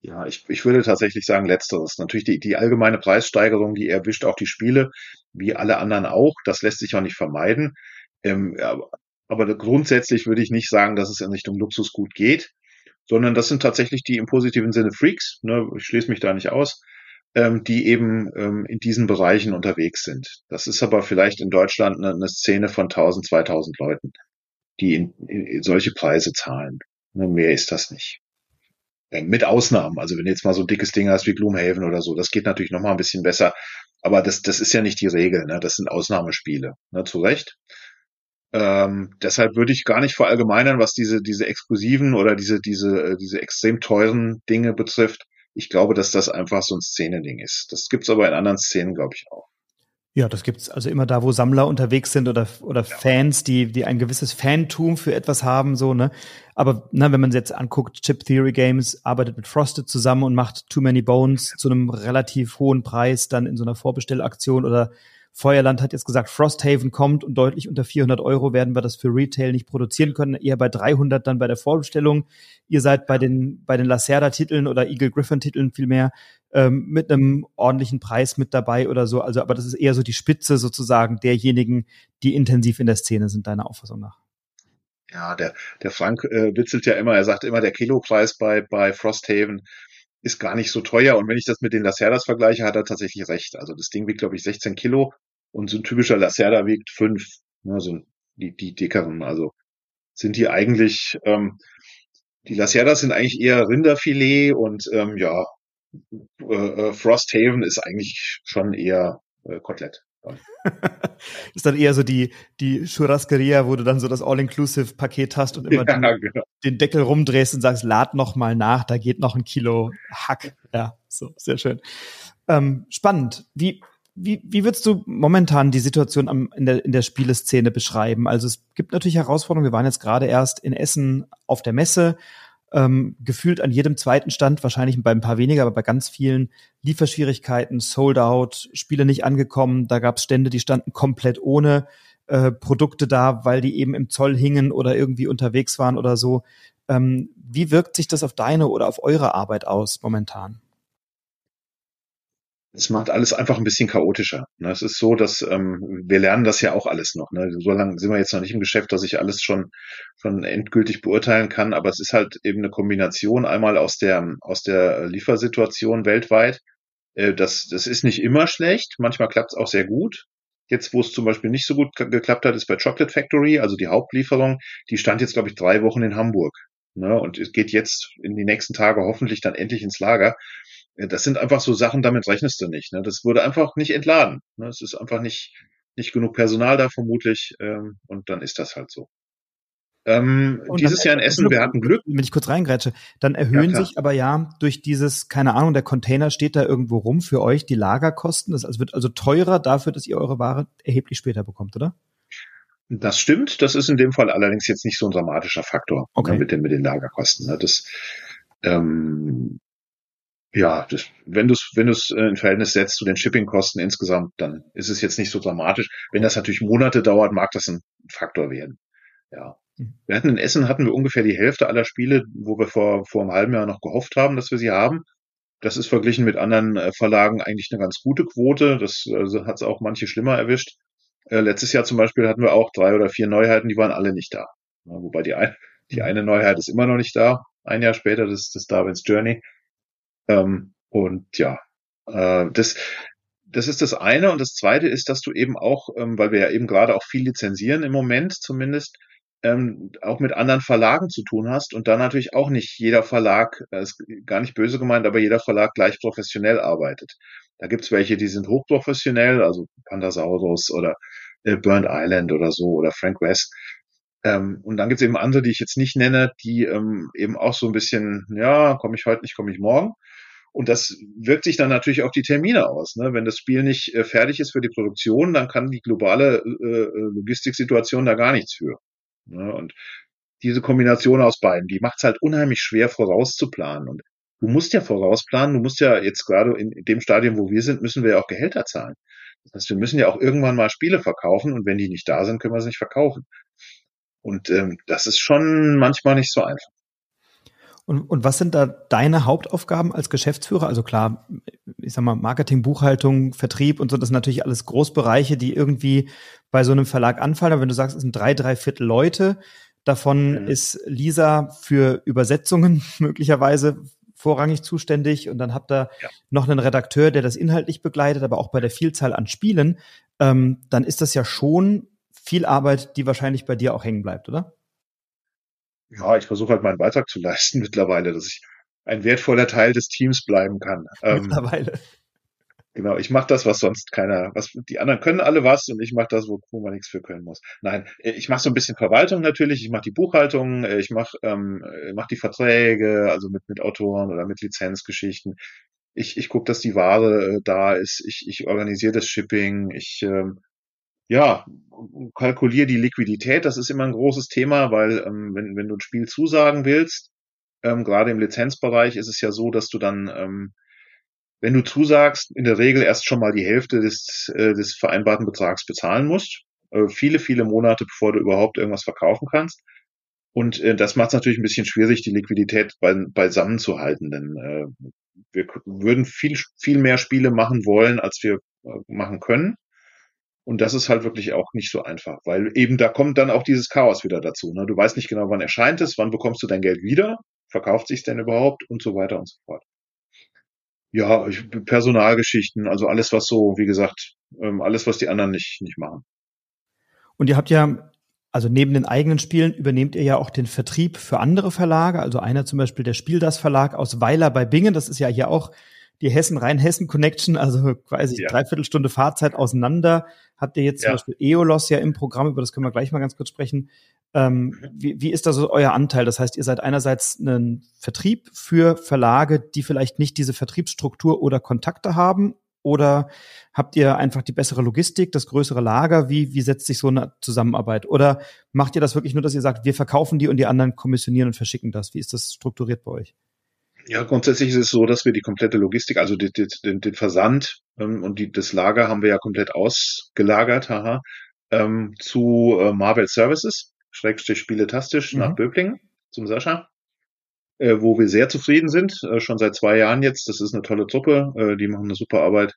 Ja, ich, ich würde tatsächlich sagen letzteres. Natürlich die, die allgemeine Preissteigerung, die erwischt auch die Spiele, wie alle anderen auch. Das lässt sich auch nicht vermeiden. Ähm, aber, aber grundsätzlich würde ich nicht sagen, dass es in Richtung Luxusgut geht, sondern das sind tatsächlich die im positiven Sinne Freaks. Ne? Ich schließe mich da nicht aus ähm, die eben ähm, in diesen Bereichen unterwegs sind. Das ist aber vielleicht in Deutschland eine, eine Szene von 1000, 2000 Leuten, die in, in solche Preise zahlen. Ne, mehr ist das nicht. Äh, mit Ausnahmen. Also wenn du jetzt mal so ein dickes Ding hast wie Gloomhaven oder so, das geht natürlich noch mal ein bisschen besser. Aber das, das ist ja nicht die Regel. Ne? Das sind Ausnahmespiele. Ne? Zu Recht. Ähm, deshalb würde ich gar nicht verallgemeinern, was diese, diese exklusiven oder diese, diese, äh, diese extrem teuren Dinge betrifft. Ich glaube, dass das einfach so ein Szenending ist. Das gibt's aber in anderen Szenen, glaube ich, auch. Ja, das gibt's also immer da, wo Sammler unterwegs sind oder, oder ja. Fans, die, die ein gewisses Fantum für etwas haben, so, ne. Aber, na, wenn man jetzt anguckt, Chip Theory Games arbeitet mit Frosted zusammen und macht Too Many Bones zu einem relativ hohen Preis dann in so einer Vorbestellaktion oder Feuerland hat jetzt gesagt, Frosthaven kommt und deutlich unter 400 Euro werden wir das für Retail nicht produzieren können, eher bei 300 dann bei der Vorbestellung. Ihr seid bei den, bei den Lacerda-Titeln oder Eagle Griffin-Titeln vielmehr ähm, mit einem ordentlichen Preis mit dabei oder so. Also, aber das ist eher so die Spitze sozusagen derjenigen, die intensiv in der Szene sind, deiner Auffassung nach. Ja, der, der Frank äh, witzelt ja immer, er sagt immer, der Kilopreis bei, bei Frosthaven ist gar nicht so teuer. Und wenn ich das mit den Lacerdas vergleiche, hat er tatsächlich recht. Also das Ding wiegt, glaube ich, 16 Kilo und so ein typischer Lacerda wiegt 5. Ne, so die, die dickeren. Also sind die eigentlich, ähm, die Lacerdas sind eigentlich eher Rinderfilet und ähm, ja, äh, äh Frosthaven ist eigentlich schon eher äh, Kotelett. *laughs* ist dann eher so die, die Churrasqueria, wo du dann so das All-Inclusive-Paket hast und immer ja, den, genau. den, Deckel rumdrehst und sagst, lad noch mal nach, da geht noch ein Kilo Hack. Ja, so, sehr schön. Ähm, spannend. Wie, wie, wie würdest du momentan die Situation am, in, der, in der Spieleszene beschreiben? Also es gibt natürlich Herausforderungen. Wir waren jetzt gerade erst in Essen auf der Messe ähm, gefühlt an jedem zweiten Stand, wahrscheinlich bei ein paar weniger, aber bei ganz vielen Lieferschwierigkeiten, sold out, Spiele nicht angekommen. Da gab es Stände, die standen komplett ohne äh, Produkte da, weil die eben im Zoll hingen oder irgendwie unterwegs waren oder so. Ähm, wie wirkt sich das auf deine oder auf eure Arbeit aus momentan? Es macht alles einfach ein bisschen chaotischer. Ne? Es ist so, dass ähm, wir lernen das ja auch alles noch. Ne? So lange sind wir jetzt noch nicht im Geschäft, dass ich alles schon schon endgültig beurteilen kann. Aber es ist halt eben eine Kombination einmal aus der aus der Liefersituation weltweit. Äh, das das ist nicht immer schlecht. Manchmal klappt es auch sehr gut. Jetzt, wo es zum Beispiel nicht so gut geklappt hat, ist bei Chocolate Factory, also die Hauptlieferung. Die stand jetzt glaube ich drei Wochen in Hamburg. Ne? Und es geht jetzt in die nächsten Tage hoffentlich dann endlich ins Lager. Das sind einfach so Sachen, damit rechnest du nicht. Ne? Das wurde einfach nicht entladen. Ne? Es ist einfach nicht, nicht genug Personal da vermutlich. Ähm, und dann ist das halt so. Ähm, dieses Jahr in Essen, wir hatten Glück. Wenn ich kurz reingrätsche, dann erhöhen ja, sich aber ja durch dieses, keine Ahnung, der Container steht da irgendwo rum für euch, die Lagerkosten. Das wird also teurer dafür, dass ihr eure Ware erheblich später bekommt, oder? Das stimmt. Das ist in dem Fall allerdings jetzt nicht so ein dramatischer Faktor ne, okay. ne, mit, den, mit den Lagerkosten. Ne. Das, ähm, ja, das, wenn du es wenn du's äh, in Verhältnis setzt zu den Shippingkosten insgesamt, dann ist es jetzt nicht so dramatisch. Wenn das natürlich Monate dauert, mag das ein Faktor werden. Ja. Mhm. Wir hatten in Essen hatten wir ungefähr die Hälfte aller Spiele, wo wir vor, vor einem halben Jahr noch gehofft haben, dass wir sie haben. Das ist verglichen mit anderen äh, Verlagen eigentlich eine ganz gute Quote. Das also hat es auch manche schlimmer erwischt. Äh, letztes Jahr zum Beispiel hatten wir auch drei oder vier Neuheiten, die waren alle nicht da. Ja, wobei die, ein, die eine Neuheit ist immer noch nicht da. Ein Jahr später, das, das Darwin's Journey. Ähm, und ja, äh, das, das ist das eine. Und das zweite ist, dass du eben auch, ähm, weil wir ja eben gerade auch viel lizenzieren im Moment zumindest, ähm, auch mit anderen Verlagen zu tun hast und da natürlich auch nicht jeder Verlag, äh, ist gar nicht böse gemeint, aber jeder Verlag gleich professionell arbeitet. Da gibt's welche, die sind hochprofessionell, also Pandasaurus oder äh, Burnt Island oder so oder Frank West. Ähm, und dann gibt's eben andere, die ich jetzt nicht nenne, die ähm, eben auch so ein bisschen, ja, komme ich heute nicht, komme ich morgen. Und das wirkt sich dann natürlich auf die Termine aus. Ne? Wenn das Spiel nicht äh, fertig ist für die Produktion, dann kann die globale äh, äh Logistiksituation da gar nichts für. Ne? Und diese Kombination aus beiden, die macht es halt unheimlich schwer vorauszuplanen. Und du musst ja vorausplanen, du musst ja jetzt gerade in dem Stadium, wo wir sind, müssen wir ja auch Gehälter zahlen. Das heißt, wir müssen ja auch irgendwann mal Spiele verkaufen und wenn die nicht da sind, können wir sie nicht verkaufen. Und ähm, das ist schon manchmal nicht so einfach. Und, und was sind da deine Hauptaufgaben als Geschäftsführer? Also klar, ich sag mal, Marketing, Buchhaltung, Vertrieb und so, das sind natürlich alles Großbereiche, die irgendwie bei so einem Verlag anfallen. Aber wenn du sagst, es sind drei, drei Viertel Leute, davon mhm. ist Lisa für Übersetzungen *laughs* möglicherweise vorrangig zuständig und dann habt ihr ja. noch einen Redakteur, der das inhaltlich begleitet, aber auch bei der Vielzahl an Spielen, ähm, dann ist das ja schon viel Arbeit, die wahrscheinlich bei dir auch hängen bleibt, oder? ja, ich versuche halt meinen Beitrag zu *laughs* leisten mittlerweile, dass ich ein wertvoller Teil des Teams bleiben kann. *laughs* Ähm, mittlerweile. Ähm, genau, ich mache das, was sonst keiner, was die anderen können alle was und ich mache das, wo, wo man nichts für können muss. Nein, äh, ich mache so ein bisschen Verwaltung natürlich, ich mache die Buchhaltung, äh, ich mache ähm, äh, mach die Verträge, also mit, mit Autoren oder mit Lizenzgeschichten. Ich, ich gucke, dass die Ware äh, da ist, ich, ich organisiere das Shipping, ich ähm, ja, kalkulier die Liquidität, das ist immer ein großes Thema, weil ähm, wenn, wenn du ein Spiel zusagen willst, ähm, gerade im Lizenzbereich ist es ja so, dass du dann, ähm, wenn du zusagst, in der Regel erst schon mal die Hälfte des, äh, des vereinbarten Betrags bezahlen musst. Äh, viele, viele Monate, bevor du überhaupt irgendwas verkaufen kannst. Und äh, das macht es natürlich ein bisschen schwierig, die Liquidität bei, beisammen zu halten, denn äh, wir würden viel, viel mehr Spiele machen wollen, als wir äh, machen können. Und das ist halt wirklich auch nicht so einfach, weil eben da kommt dann auch dieses Chaos wieder dazu. Ne? Du weißt nicht genau, wann erscheint es, wann bekommst du dein Geld wieder, verkauft sich denn überhaupt und so weiter und so fort. Ja, Personalgeschichten, also alles, was so, wie gesagt, ähm, alles, was die anderen nicht, nicht machen. Und ihr habt ja, also neben den eigenen Spielen übernehmt ihr ja auch den Vertrieb für andere Verlage. Also einer zum Beispiel der Spiel das Verlag aus Weiler bei Bingen. Das ist ja hier auch die Hessen-Rhein-Hessen-Connection, also quasi ja. dreiviertel Fahrzeit auseinander. Habt ihr jetzt ja. zum Beispiel EOLOS ja im Programm, über das können wir gleich mal ganz kurz sprechen. Ähm, mhm. wie, wie ist da so euer Anteil? Das heißt, ihr seid einerseits ein Vertrieb für Verlage, die vielleicht nicht diese Vertriebsstruktur oder Kontakte haben oder habt ihr einfach die bessere Logistik, das größere Lager? Wie, wie setzt sich so eine Zusammenarbeit? Oder macht ihr das wirklich nur, dass ihr sagt, wir verkaufen die und die anderen kommissionieren und verschicken das? Wie ist das strukturiert bei euch? Ja, grundsätzlich ist es so, dass wir die komplette Logistik, also die, die, den, den Versand ähm, und die, das Lager haben wir ja komplett ausgelagert, haha, ähm, zu äh, Marvel Services, Schrägstrich Spieletastisch mhm. nach Böblingen zum Sascha, äh, wo wir sehr zufrieden sind, äh, schon seit zwei Jahren jetzt. Das ist eine tolle Truppe, äh, die machen eine super Arbeit.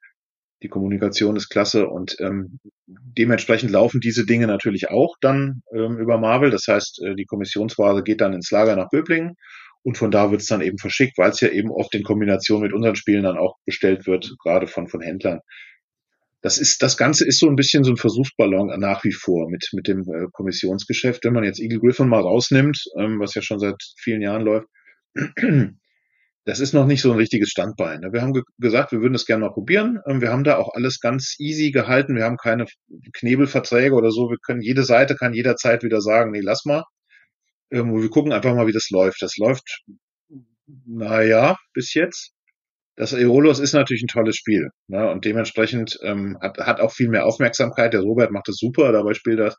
Die Kommunikation ist klasse und ähm, dementsprechend laufen diese Dinge natürlich auch dann ähm, über Marvel. Das heißt, äh, die Kommissionsware geht dann ins Lager nach Böblingen und von da wird es dann eben verschickt, weil es ja eben oft in Kombination mit unseren Spielen dann auch bestellt wird, gerade von, von Händlern. das ist, das Ganze ist so ein bisschen so ein Versuchsballon nach wie vor mit, mit dem äh, Kommissionsgeschäft. Wenn man jetzt Eagle Griffin mal rausnimmt, ähm, was ja schon seit vielen Jahren läuft, *clears throat* das ist noch nicht so ein richtiges Standbein. Ne? Wir haben ge gesagt, wir würden das gerne mal probieren. Ähm, wir haben da auch alles ganz easy gehalten. Wir haben keine Knebelverträge oder so. Wir können, jede Seite kann jederzeit wieder sagen, nee, lass mal. Ähm, wir gucken einfach mal, wie das läuft. Das läuft, naja, bis jetzt das Aeolus ist natürlich ein tolles Spiel. Ne? Und dementsprechend ähm, hat, hat auch viel mehr Aufmerksamkeit. Der Robert macht das super, dabei spielt das.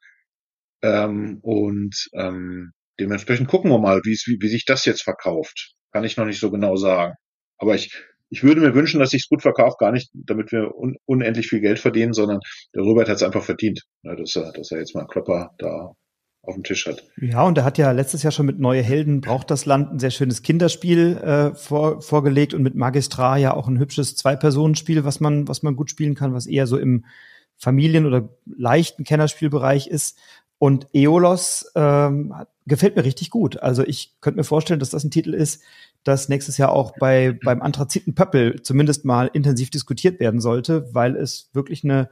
Ähm, und ähm, dementsprechend gucken wir mal, wie, wie sich das jetzt verkauft. Kann ich noch nicht so genau sagen. Aber ich, ich würde mir wünschen, dass sich's gut verkauft, gar nicht, damit wir un, unendlich viel Geld verdienen, sondern der Robert hat es einfach verdient, ne, dass, er, dass er jetzt mal einen Klopper da auf dem Tisch hat. Ja, und er hat ja letztes Jahr schon mit Neue Helden braucht das Land ein sehr schönes Kinderspiel äh, vor, vorgelegt und mit Magistrar ja auch ein hübsches Zwei-Personen-Spiel, was man, was man gut spielen kann, was eher so im Familien- oder leichten Kennerspielbereich ist. Und Eolos ähm, gefällt mir richtig gut. Also ich könnte mir vorstellen, dass das ein Titel ist, das nächstes Jahr auch bei beim Anthraziten Pöppel zumindest mal intensiv diskutiert werden sollte, weil es wirklich eine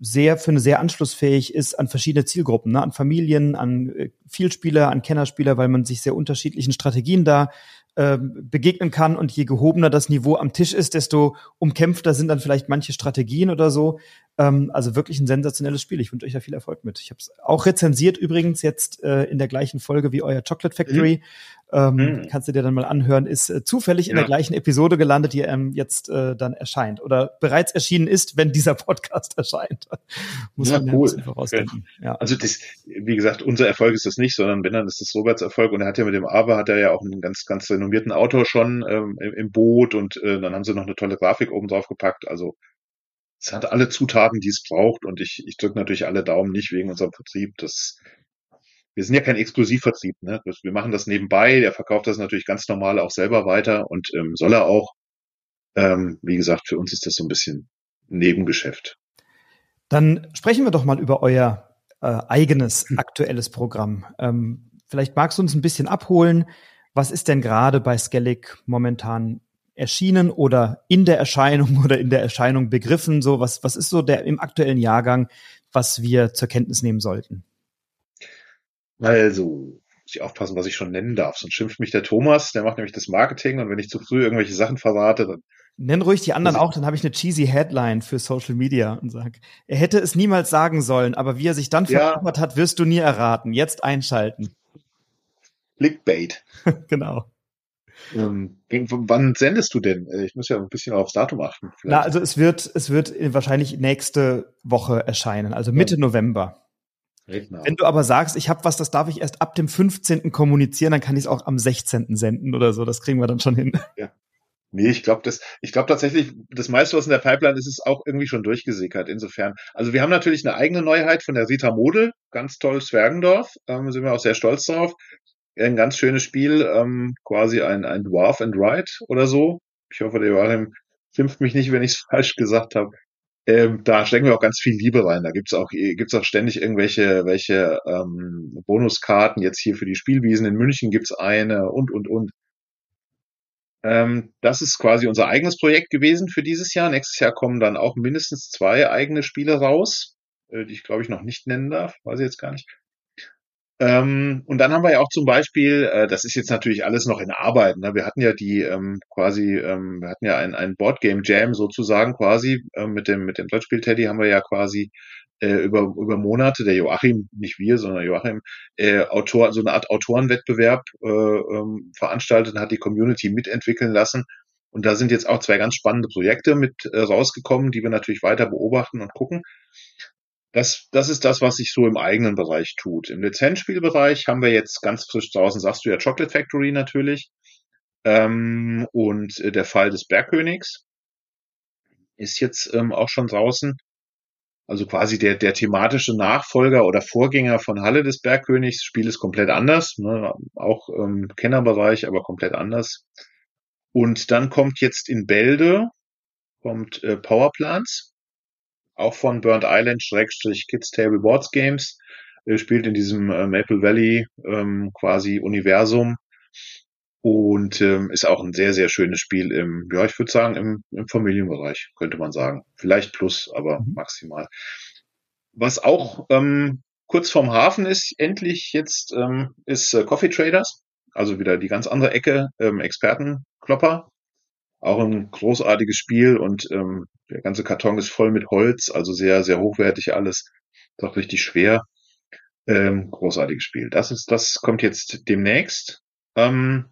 sehr für eine sehr anschlussfähig ist an verschiedene Zielgruppen, ne? an Familien, an äh, Vielspieler, an Kennerspieler, weil man sich sehr unterschiedlichen Strategien da äh, begegnen kann. Und je gehobener das Niveau am Tisch ist, desto umkämpfter sind dann vielleicht manche Strategien oder so. Ähm, also wirklich ein sensationelles Spiel. Ich wünsche euch da viel Erfolg mit. Ich habe es auch rezensiert übrigens jetzt äh, in der gleichen Folge wie euer Chocolate Factory. Mhm. Ähm, mhm. Kannst du dir dann mal anhören. Ist äh, zufällig ja. in der gleichen Episode gelandet, die ähm, jetzt äh, dann erscheint oder bereits erschienen ist, wenn dieser Podcast *laughs* erscheint. Muss ja, man cool. ja vorausdenken. Ja. Also das, wie gesagt, unser Erfolg ist das nicht, sondern wenn dann ist das Roberts Erfolg und er hat ja mit dem Aber hat er ja auch einen ganz, ganz renommierten Autor schon ähm, im, im Boot und äh, dann haben sie noch eine tolle Grafik oben drauf gepackt. Also es hat alle Zutaten, die es braucht und ich, ich drücke natürlich alle Daumen nicht wegen unserem Vertrieb. Das, wir sind ja kein Exklusivvertrieb, ne? Wir machen das nebenbei, der verkauft das natürlich ganz normal auch selber weiter und ähm, soll er auch. Ähm, wie gesagt, für uns ist das so ein bisschen Nebengeschäft. Dann sprechen wir doch mal über euer äh, eigenes hm. aktuelles Programm. Ähm, vielleicht magst du uns ein bisschen abholen. Was ist denn gerade bei Skellig momentan erschienen oder in der Erscheinung *laughs* oder in der Erscheinung begriffen? So, was, was ist so der im aktuellen Jahrgang, was wir zur Kenntnis nehmen sollten? Also, muss ich aufpassen, was ich schon nennen darf. Sonst schimpft mich der Thomas, der macht nämlich das Marketing und wenn ich zu früh irgendwelche Sachen verrate, dann. Nenn ruhig die anderen auch, dann habe ich eine cheesy Headline für Social Media und sag, er hätte es niemals sagen sollen, aber wie er sich dann ja. hat, wirst du nie erraten. Jetzt einschalten. Clickbait. *laughs* genau. Ähm, wann sendest du denn? Äh, ich muss ja ein bisschen aufs Datum achten. Vielleicht. Na, also es wird, es wird wahrscheinlich nächste Woche erscheinen, also Mitte ja. November. Redner. Wenn du aber sagst, ich habe was, das darf ich erst ab dem 15. kommunizieren, dann kann ich es auch am 16. senden oder so. Das kriegen wir dann schon hin. Ja. Nee, ich glaube, das, ich glaube tatsächlich, das meiste, was in der Pipeline ist, ist auch irgendwie schon durchgesickert. Insofern. Also wir haben natürlich eine eigene Neuheit von der Rita Model, ganz toll Zwergendorf, ähm, sind wir auch sehr stolz drauf ein ganz schönes Spiel, ähm, quasi ein, ein Dwarf and Ride oder so. Ich hoffe, der Joachim schimpft mich nicht, wenn ich es *laughs* falsch gesagt habe. Ähm, da stecken wir auch ganz viel Liebe rein. Da gibt's auch, gibt's auch ständig irgendwelche welche ähm, Bonuskarten. Jetzt hier für die Spielwiesen in München gibt's eine und und und. Ähm, das ist quasi unser eigenes Projekt gewesen für dieses Jahr. Nächstes Jahr kommen dann auch mindestens zwei eigene Spiele raus, äh, die ich glaube ich noch nicht nennen darf, weiß ich jetzt gar nicht. Ähm, und dann haben wir ja auch zum Beispiel, äh, das ist jetzt natürlich alles noch in Arbeit, ne? wir hatten ja die ähm, quasi, ähm, wir hatten ja ein, ein Boardgame Jam sozusagen quasi äh, mit dem mit dem Brettspiel Teddy haben wir ja quasi äh, über über Monate der Joachim, nicht wir, sondern Joachim, äh, Autor, so eine Art Autorenwettbewerb äh, ähm, veranstaltet und hat die Community mitentwickeln lassen. Und da sind jetzt auch zwei ganz spannende Projekte mit äh, rausgekommen, die wir natürlich weiter beobachten und gucken. Das, das ist das, was sich so im eigenen Bereich tut. Im Lizenzspielbereich haben wir jetzt ganz frisch draußen, sagst du ja Chocolate Factory natürlich. Ähm, und äh, der Fall des Bergkönigs ist jetzt ähm, auch schon draußen. Also quasi der, der thematische Nachfolger oder Vorgänger von Halle des Bergkönigs. Spiel ist komplett anders, ne? auch im Kennerbereich, aber komplett anders. Und dann kommt jetzt in Bälde kommt äh, Powerplants auch von Burnt Island Schrägstrich Kids Table Boards Games, Er spielt in diesem äh, Maple Valley ähm, quasi Universum. Und ähm, ist auch ein sehr, sehr schönes Spiel im, ja, ich würde sagen, im, im Familienbereich, könnte man sagen. Vielleicht plus, aber mhm. maximal. Was auch ähm, kurz vorm Hafen ist, endlich jetzt, ähm, ist äh, Coffee Traders. Also wieder die ganz andere Ecke, ähm, Expertenklopper. Auch ein großartiges Spiel und ähm, der ganze Karton ist voll mit Holz, also sehr, sehr hochwertig alles. Ist auch richtig schwer. Ähm, großartiges Spiel. Das ist, das kommt jetzt demnächst. Ähm,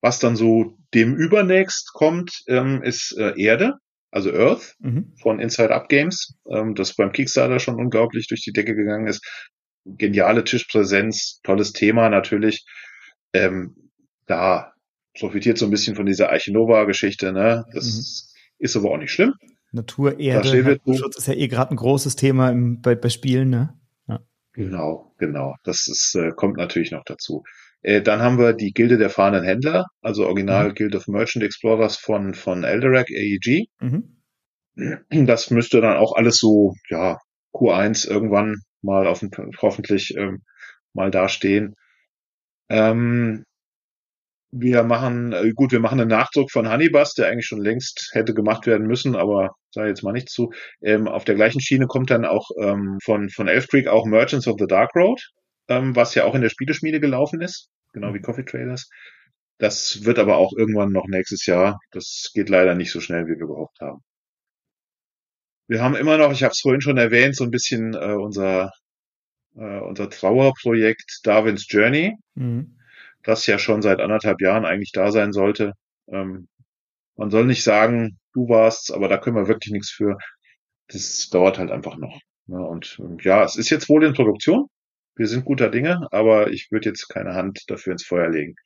was dann so dem übernächst kommt, ähm, ist äh, Erde, also Earth mhm. von Inside Up Games, ähm, das beim Kickstarter schon unglaublich durch die Decke gegangen ist. Geniale Tischpräsenz, tolles Thema natürlich. Ähm, da profitiert so ein bisschen von dieser Archinova-Geschichte, ne? Das mhm. ist aber auch nicht schlimm. Natur, Erde, Schutz ist ja eh gerade ein großes Thema im, bei, bei Spielen, ne? Ja. Genau, genau. Das ist, äh, kommt natürlich noch dazu. Äh, dann haben wir die Gilde der fahrenden Händler, also Original mhm. Guild of Merchant Explorers von, von Elderac AEG. Mhm. Das müsste dann auch alles so, ja, Q1 irgendwann mal auf, hoffentlich ähm, mal dastehen. Ähm, wir machen, äh, gut, wir machen einen Nachdruck von Honeybus, der eigentlich schon längst hätte gemacht werden müssen, aber sage jetzt mal nicht zu. Ähm, auf der gleichen Schiene kommt dann auch ähm, von, von Elf Creek auch Merchants of the Dark Road, ähm, was ja auch in der Spieleschmiede gelaufen ist genau wie Coffee Traders. Das wird aber auch irgendwann noch nächstes Jahr. Das geht leider nicht so schnell, wie wir gehofft haben. Wir haben immer noch, ich habe es vorhin schon erwähnt, so ein bisschen äh, unser, äh, unser Trauerprojekt Darwin's Journey, mhm. Das ja schon seit anderthalb Jahren eigentlich da sein sollte. Ähm, man soll nicht sagen, du warst, aber da können wir wirklich nichts für. Das dauert halt einfach noch. Ja, ne? und ja, es ist jetzt wohl in Produktion wir sind guter Dinge, aber ich würde jetzt keine Hand dafür ins Feuer legen.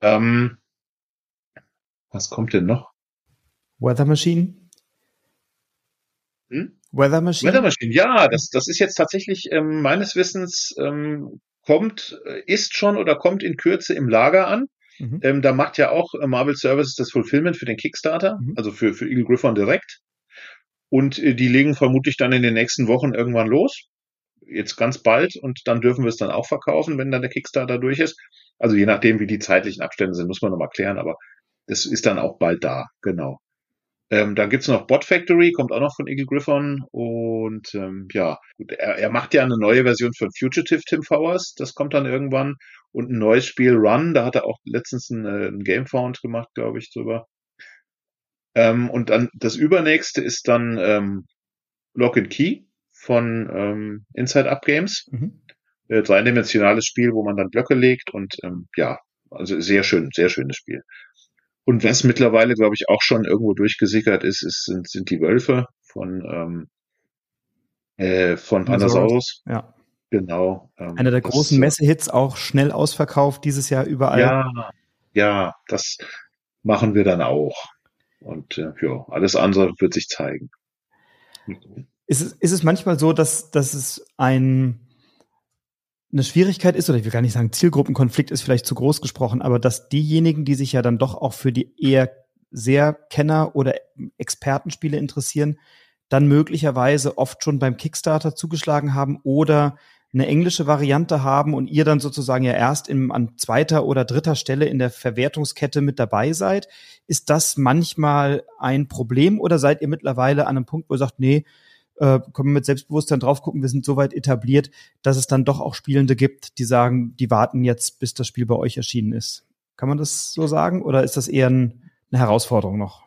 Ähm, was kommt denn noch? Weather Machine? Hm? Weather Machine? Weather Machine, ja, das, das ist jetzt tatsächlich ähm, meines Wissens ähm, kommt, äh, ist schon oder kommt in Kürze im Lager an. Mhm. Ähm, da macht ja auch äh, Marvel Services das Fulfillment für den Kickstarter, mhm. also für, für Eagle Griffon direkt. Und äh, die legen vermutlich dann in den nächsten Wochen irgendwann los jetzt ganz bald und dann dürfen wir es dann auch verkaufen, wenn dann der Kickstarter durch ist. Also je nachdem, wie die zeitlichen Abstände sind, muss man nochmal klären, aber es ist dann auch bald da, genau. Ähm, dann gibt's noch Bot Factory, kommt auch noch von Eagle Griffon und ähm, ja, gut, er, er macht ja eine neue Version von Fugitive Tim Fowers, das kommt dann irgendwann und ein neues Spiel Run, da hat er auch letztens ein, äh, ein Gamefound gemacht, glaube ich, drüber. Ähm, und dann das übernächste ist dann ähm, Lock and Key, von ähm, Inside Up Games. Mhm. Äh, dreidimensionales Spiel, wo man dann Blöcke legt und ähm, ja, also sehr schön, sehr schönes Spiel. Und was mittlerweile, glaube ich, auch schon irgendwo durchgesickert ist, ist sind, sind die Wölfe von, ähm, äh, von Anasaurus. Ja. Genau. Ähm, Einer der großen äh, Messehits, auch schnell ausverkauft dieses Jahr überall. Ja, ja, das machen wir dann auch. Und äh, ja, alles andere wird sich zeigen. Ist es, ist es manchmal so, dass, dass es ein, eine Schwierigkeit ist, oder ich will gar nicht sagen, Zielgruppenkonflikt ist vielleicht zu groß gesprochen, aber dass diejenigen, die sich ja dann doch auch für die eher sehr Kenner- oder Expertenspiele interessieren, dann möglicherweise oft schon beim Kickstarter zugeschlagen haben oder eine englische Variante haben und ihr dann sozusagen ja erst im, an zweiter oder dritter Stelle in der Verwertungskette mit dabei seid. Ist das manchmal ein Problem oder seid ihr mittlerweile an einem Punkt, wo ihr sagt, nee, äh, können wir mit Selbstbewusstsein drauf gucken, wir sind so weit etabliert, dass es dann doch auch Spielende gibt, die sagen, die warten jetzt, bis das Spiel bei euch erschienen ist. Kann man das so sagen oder ist das eher ein, eine Herausforderung noch?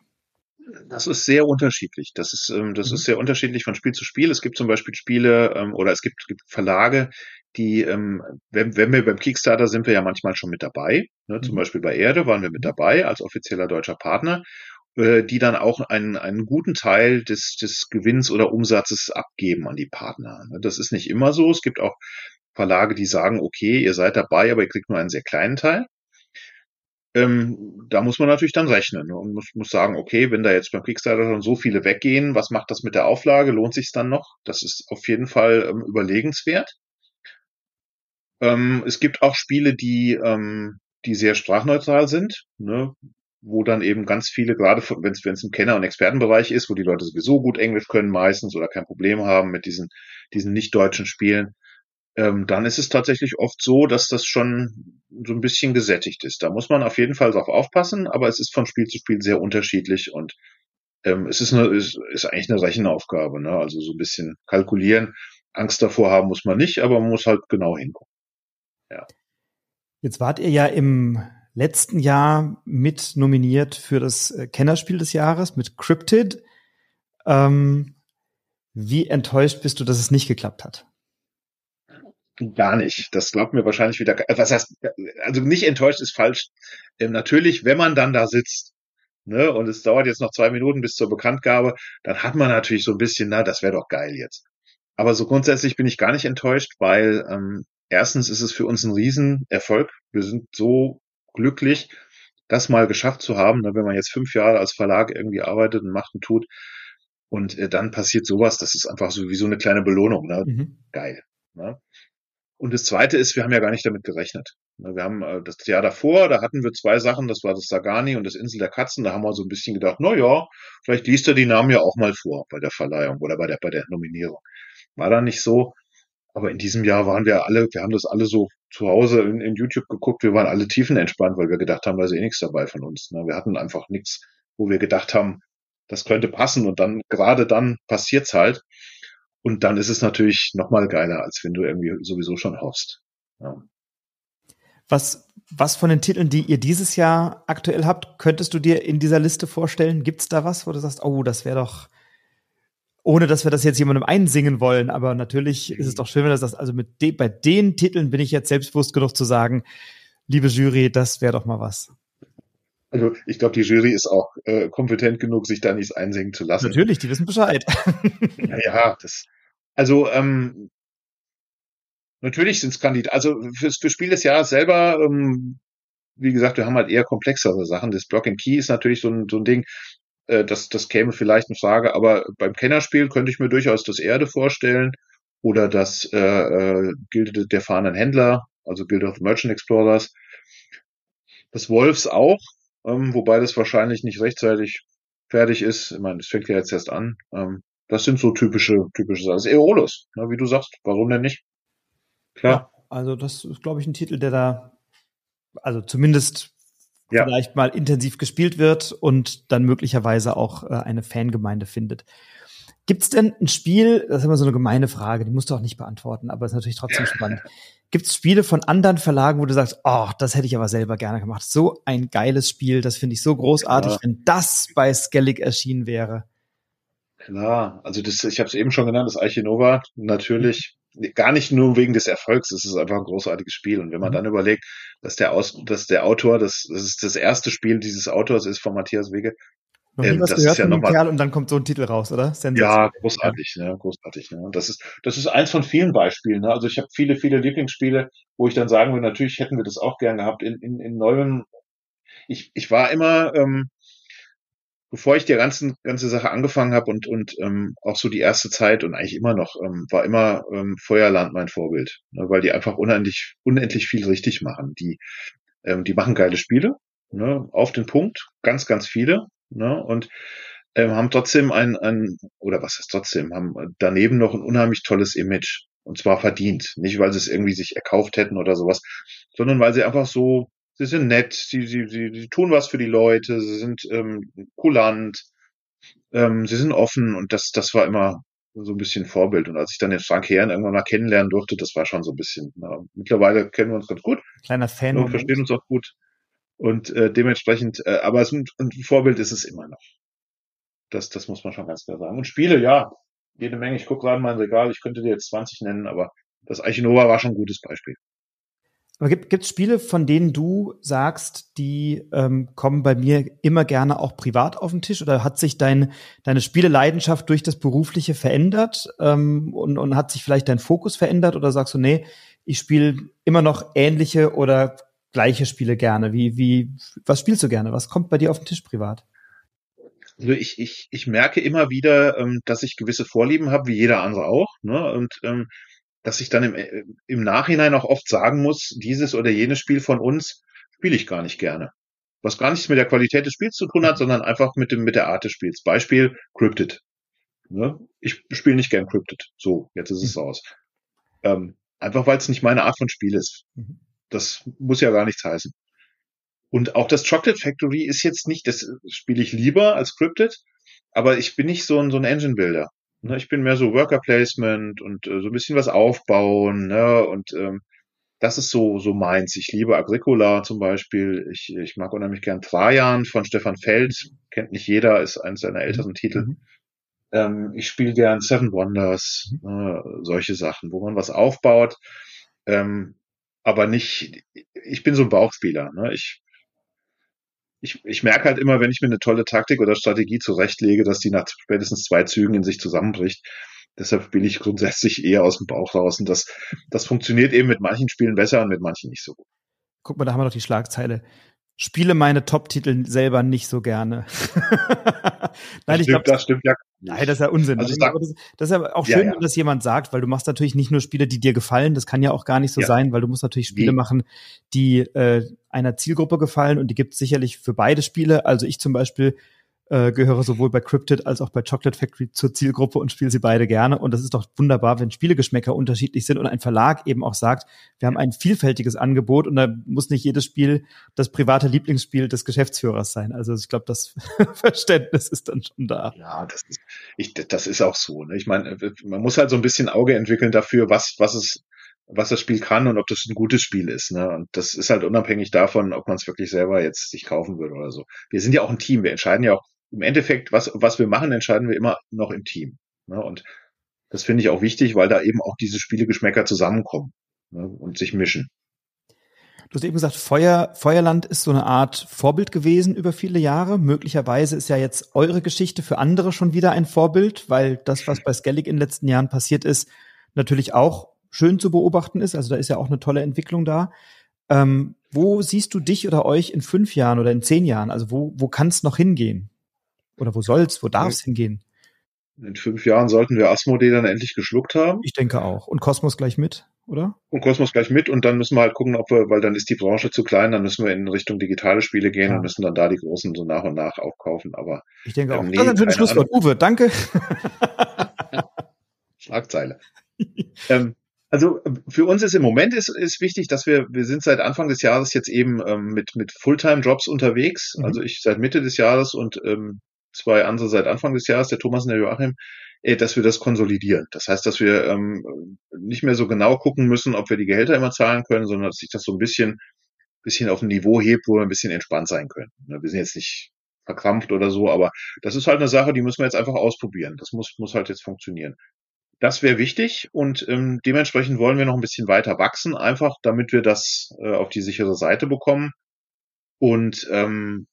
Das ist sehr unterschiedlich. Das ist, ähm, das mhm. ist sehr unterschiedlich von Spiel zu Spiel. Es gibt zum Beispiel Spiele ähm, oder es gibt, gibt Verlage, die, ähm, wenn, wenn wir beim Kickstarter sind wir ja manchmal schon mit dabei. Ne? Mhm. Zum Beispiel bei Erde waren wir mit dabei als offizieller deutscher Partner. Äh, die dann auch einen, einen guten Teil des, des Gewinns oder Umsatzes abgeben an die Partner. Ne, das ist nicht immer so. Es gibt auch Verlage, die sagen, okay, ihr seid dabei, aber ihr kriegt nur einen sehr kleinen Teil. Ähm, da muss man natürlich dann rechnen ne, und muss, muss sagen, okay, wenn da jetzt beim Kickstarter schon so viele weggehen, was macht das mit der Auflage? Lohnt sich dann noch? Das ist auf jeden Fall ähm, überlegenswert. Ähm, es gibt auch Spiele, die, ähm, die sehr sprachneutral sind. Ne? Wo dann eben ganz viele, gerade wenn es im Kenner- und Expertenbereich ist, wo die Leute sowieso gut Englisch können meistens oder kein Problem haben mit diesen, diesen nicht-deutschen Spielen, ähm, dann ist es tatsächlich oft so, dass das schon so ein bisschen gesättigt ist. Da muss man auf jeden Fall drauf aufpassen, aber es ist von Spiel zu Spiel sehr unterschiedlich und ähm, es ist, eine, ist, ist eigentlich eine Rechenaufgabe. Ne? Also so ein bisschen kalkulieren. Angst davor haben muss man nicht, aber man muss halt genau hingucken. Ja. Jetzt wart ihr ja im letzten Jahr mit nominiert für das äh, Kennerspiel des Jahres mit Cryptid. Ähm, wie enttäuscht bist du, dass es nicht geklappt hat? Gar nicht. Das glaubt mir wahrscheinlich wieder. Was heißt, also nicht enttäuscht ist falsch. Ähm, natürlich, wenn man dann da sitzt, ne, und es dauert jetzt noch zwei Minuten bis zur Bekanntgabe, dann hat man natürlich so ein bisschen, na, das wäre doch geil jetzt. Aber so grundsätzlich bin ich gar nicht enttäuscht, weil ähm, erstens ist es für uns ein Riesenerfolg. Wir sind so glücklich, das mal geschafft zu haben, ne, wenn man jetzt fünf Jahre als Verlag irgendwie arbeitet und macht und tut. Und äh, dann passiert sowas, das ist einfach so wie so eine kleine Belohnung. Ne? Mhm. Geil. Ne? Und das Zweite ist, wir haben ja gar nicht damit gerechnet. Ne, wir haben äh, das Jahr davor, da hatten wir zwei Sachen, das war das Sagani und das Insel der Katzen. Da haben wir so ein bisschen gedacht, na ja, vielleicht liest er die Namen ja auch mal vor bei der Verleihung oder bei der, bei der Nominierung. War da nicht so. Aber in diesem Jahr waren wir alle, wir haben das alle so zu Hause in, in YouTube geguckt, wir waren alle tiefenentspannt, weil wir gedacht haben, da ist eh nichts dabei von uns. Ne? Wir hatten einfach nichts, wo wir gedacht haben, das könnte passen und dann, gerade dann passiert's halt. Und dann ist es natürlich noch mal geiler, als wenn du irgendwie sowieso schon hoffst. Ja. Was, was von den Titeln, die ihr dieses Jahr aktuell habt, könntest du dir in dieser Liste vorstellen? Gibt's da was, wo du sagst, oh, das wäre doch, ohne dass wir das jetzt jemandem einsingen wollen, aber natürlich ist es doch schön, wenn du das, also mit de, bei den Titeln bin ich jetzt selbstbewusst genug zu sagen, liebe Jury, das wäre doch mal was. Also ich glaube, die Jury ist auch äh, kompetent genug, sich da nichts einsingen zu lassen. Natürlich, die wissen Bescheid. *laughs* ja, das, also ähm, natürlich sind es Kandidaten. Also fürs für Spiel des Jahres selber, ähm, wie gesagt, wir haben halt eher komplexere Sachen. Das Block and Key ist natürlich so ein, so ein Ding, äh, das, das käme vielleicht in Frage, aber beim Kennerspiel könnte ich mir durchaus das Erde vorstellen oder das äh, äh, Gilde der fahrenden Händler, also Guild of Merchant Explorers. Das Wolfs auch, ähm, wobei das wahrscheinlich nicht rechtzeitig fertig ist. Ich meine, das fängt ja jetzt erst an. Ähm, das sind so typische, typische Sachen. Das ist Eolus, ne, wie du sagst. Warum denn nicht? Klar. Ja, also das ist, glaube ich, ein Titel, der da, also zumindest ja. vielleicht mal intensiv gespielt wird und dann möglicherweise auch äh, eine Fangemeinde findet. Gibt es denn ein Spiel, das ist immer so eine gemeine Frage, die musst du auch nicht beantworten, aber ist natürlich trotzdem *laughs* spannend. Gibt es Spiele von anderen Verlagen, wo du sagst, oh, das hätte ich aber selber gerne gemacht. So ein geiles Spiel, das finde ich so großartig, ja. wenn das bei Skellig erschienen wäre. Klar, also das, ich habe es eben schon genannt, das Archinova, natürlich gar nicht nur wegen des Erfolgs, es ist einfach ein großartiges Spiel. Und wenn man mhm. dann überlegt, dass der, Aus, dass der Autor, das, das ist das erste Spiel dieses Autors ist von Matthias Wege. Ähm, das ist ja dem Kerl und dann kommt so ein Titel raus, oder? Ja, großartig, ja, großartig. Ne? Das ist, das ist eins von vielen Beispielen. Ne? Also ich habe viele, viele Lieblingsspiele, wo ich dann sagen würde, natürlich hätten wir das auch gern gehabt in, in, in neuem. Ich, ich war immer, ähm, bevor ich die ganzen, ganze Sache angefangen habe und, und ähm, auch so die erste Zeit und eigentlich immer noch, ähm, war immer ähm, Feuerland mein Vorbild, ne, weil die einfach unendlich, unendlich viel richtig machen. Die, ähm, die machen geile Spiele, ne, auf den Punkt, ganz, ganz viele, ne, und ähm, haben trotzdem ein, ein, oder was heißt trotzdem, haben daneben noch ein unheimlich tolles Image. Und zwar verdient. Nicht, weil sie es irgendwie sich erkauft hätten oder sowas, sondern weil sie einfach so sie sind nett, sie, sie, sie, sie tun was für die Leute, sie sind ähm, kulant, ähm, sie sind offen und das, das war immer so ein bisschen Vorbild. Und als ich dann den Frank Herren irgendwann mal kennenlernen durfte, das war schon so ein bisschen. Na, mittlerweile kennen wir uns ganz gut. Kleiner Fan. Und verstehen uns auch gut. Und äh, dementsprechend, äh, aber es, ein, Vorbild ist es immer noch. Das, das muss man schon ganz klar sagen. Und Spiele, ja, jede Menge. Ich gucke gerade mal in Regal, ich könnte dir jetzt 20 nennen, aber das Eichinova war schon ein gutes Beispiel. Aber gibt es Spiele, von denen du sagst, die ähm, kommen bei mir immer gerne auch privat auf den Tisch? Oder hat sich dein, deine Spieleleidenschaft durch das Berufliche verändert ähm, und, und hat sich vielleicht dein Fokus verändert? Oder sagst du, nee, ich spiele immer noch ähnliche oder gleiche Spiele gerne? Wie, wie, was spielst du gerne? Was kommt bei dir auf den Tisch privat? Also ich, ich, ich merke immer wieder, ähm, dass ich gewisse Vorlieben habe, wie jeder andere auch. Ne? Und ähm, dass ich dann im, äh, im Nachhinein auch oft sagen muss, dieses oder jenes Spiel von uns spiele ich gar nicht gerne. Was gar nichts mit der Qualität des Spiels zu tun hat, sondern einfach mit dem mit der Art des Spiels. Beispiel Cryptid. Ne? Ich spiele nicht gern Cryptid. So, jetzt ist es mhm. raus. Ähm, Einfach weil es nicht meine Art von Spiel ist. Mhm. Das muss ja gar nichts heißen. Und auch das Chocolate Factory ist jetzt nicht, das spiele ich lieber als Cryptid, aber ich bin nicht so ein, so ein Engine-Builder. Ne? Ich bin mehr so Worker Placement und äh, so ein bisschen was aufbauen. Ne? Und ähm, das ist so, so meins. Ich liebe Agricola zum Beispiel. Ich, ich mag unheimlich gern Trajan von Stefan Feld. Kennt nicht jeder, ist eines seiner mhm. älteren mhm. Titel. Ähm, ich spiele gern Seven Wonders, mhm. äh, solche Sachen, wo man was aufbaut. Ähm, aber nicht, ich bin so ein Bauchspieler. Ne? Ich, ich, ich merke halt immer, wenn ich mir eine tolle Taktik oder Strategie zurechtlege, dass die nach spätestens zwei Zügen in sich zusammenbricht. Deshalb bin ich grundsätzlich eher aus dem Bauch raus. Und das, das funktioniert eben mit manchen Spielen besser und mit manchen nicht so gut. Guck mal, da haben wir doch die Schlagzeile spiele meine Top-Titel selber nicht so gerne. *laughs* Nein, ich glaube, das stimmt ja. Nein, das ist ja Unsinn. Also sag, das, das, ist ja auch schön, ja, ja. wenn das jemand sagt, weil du machst natürlich nicht nur Spiele, die dir gefallen. Das kann ja auch gar nicht so ja. sein, weil du musst natürlich Spiele Wie? machen, die äh, einer Zielgruppe gefallen und die gibt es sicherlich für beide Spiele. Also ich zum Beispiel äh, gehöre sowohl bei Cryptid als auch bei Chocolate Factory zur Zielgruppe und spiele sie beide gerne. Und das ist doch wunderbar, wenn Spielegeschmäcker unterschiedlich sind und ein Verlag eben auch sagt, wir haben ein vielfältiges Angebot und da muss nicht jedes Spiel das private Lieblingsspiel des Geschäftsführers sein. Also ich glaube, das *laughs* Verständnis ist dann schon da. Ja, das ist, ich, das ist auch so. Ne? Ich meine, man muss halt so ein bisschen Auge entwickeln dafür, was, was es was das Spiel kann und ob das ein gutes Spiel ist. Ne? Und das ist halt unabhängig davon, ob man es wirklich selber jetzt sich kaufen würde oder so. Wir sind ja auch ein Team. Wir entscheiden ja auch im Endeffekt, was, was wir machen, entscheiden wir immer noch im Team. Ne? Und das finde ich auch wichtig, weil da eben auch diese Spielegeschmäcker zusammenkommen ne? und sich mischen. Du hast eben gesagt, Feuer, Feuerland ist so eine Art Vorbild gewesen über viele Jahre. Möglicherweise ist ja jetzt eure Geschichte für andere schon wieder ein Vorbild, weil das, was bei Skellig in den letzten Jahren passiert ist, natürlich auch schön zu beobachten ist. Also da ist ja auch eine tolle Entwicklung da. Ähm, wo siehst du dich oder euch in fünf Jahren oder in zehn Jahren? Also wo, wo kann es noch hingehen? Oder wo soll's, wo darf's hingehen? In fünf Jahren sollten wir Asmodee dann endlich geschluckt haben. Ich denke auch. Und Kosmos gleich mit, oder? Und Kosmos gleich mit und dann müssen wir halt gucken, ob wir, weil dann ist die Branche zu klein, dann müssen wir in Richtung digitale Spiele gehen ja. und müssen dann da die großen so nach und nach aufkaufen. Aber ich denke auch. Nee, das ist ein Schlusswort. Uwe, danke. *laughs* Schlagzeile. ähm, also für uns ist im Moment ist, ist wichtig, dass wir, wir sind seit Anfang des Jahres jetzt eben ähm, mit, mit Fulltime-Jobs unterwegs. Mhm. Also ich seit Mitte des Jahres und ähm, zwei andere seit Anfang des Jahres, der Thomas und der Joachim, äh, dass wir das konsolidieren. Das heißt, dass wir ähm, nicht mehr so genau gucken müssen, ob wir die Gehälter immer zahlen können, sondern dass sich das so ein bisschen, bisschen auf ein Niveau hebt, wo wir ein bisschen entspannt sein können. Ne, wir sind jetzt nicht verkrampft oder so, aber das ist halt eine Sache, die müssen wir jetzt einfach ausprobieren. Das muss, muss halt jetzt funktionieren. Das wäre wichtig und ähm, dementsprechend wollen wir noch ein bisschen weiter wachsen, einfach damit wir das äh, auf die sichere Seite bekommen. Und ähm,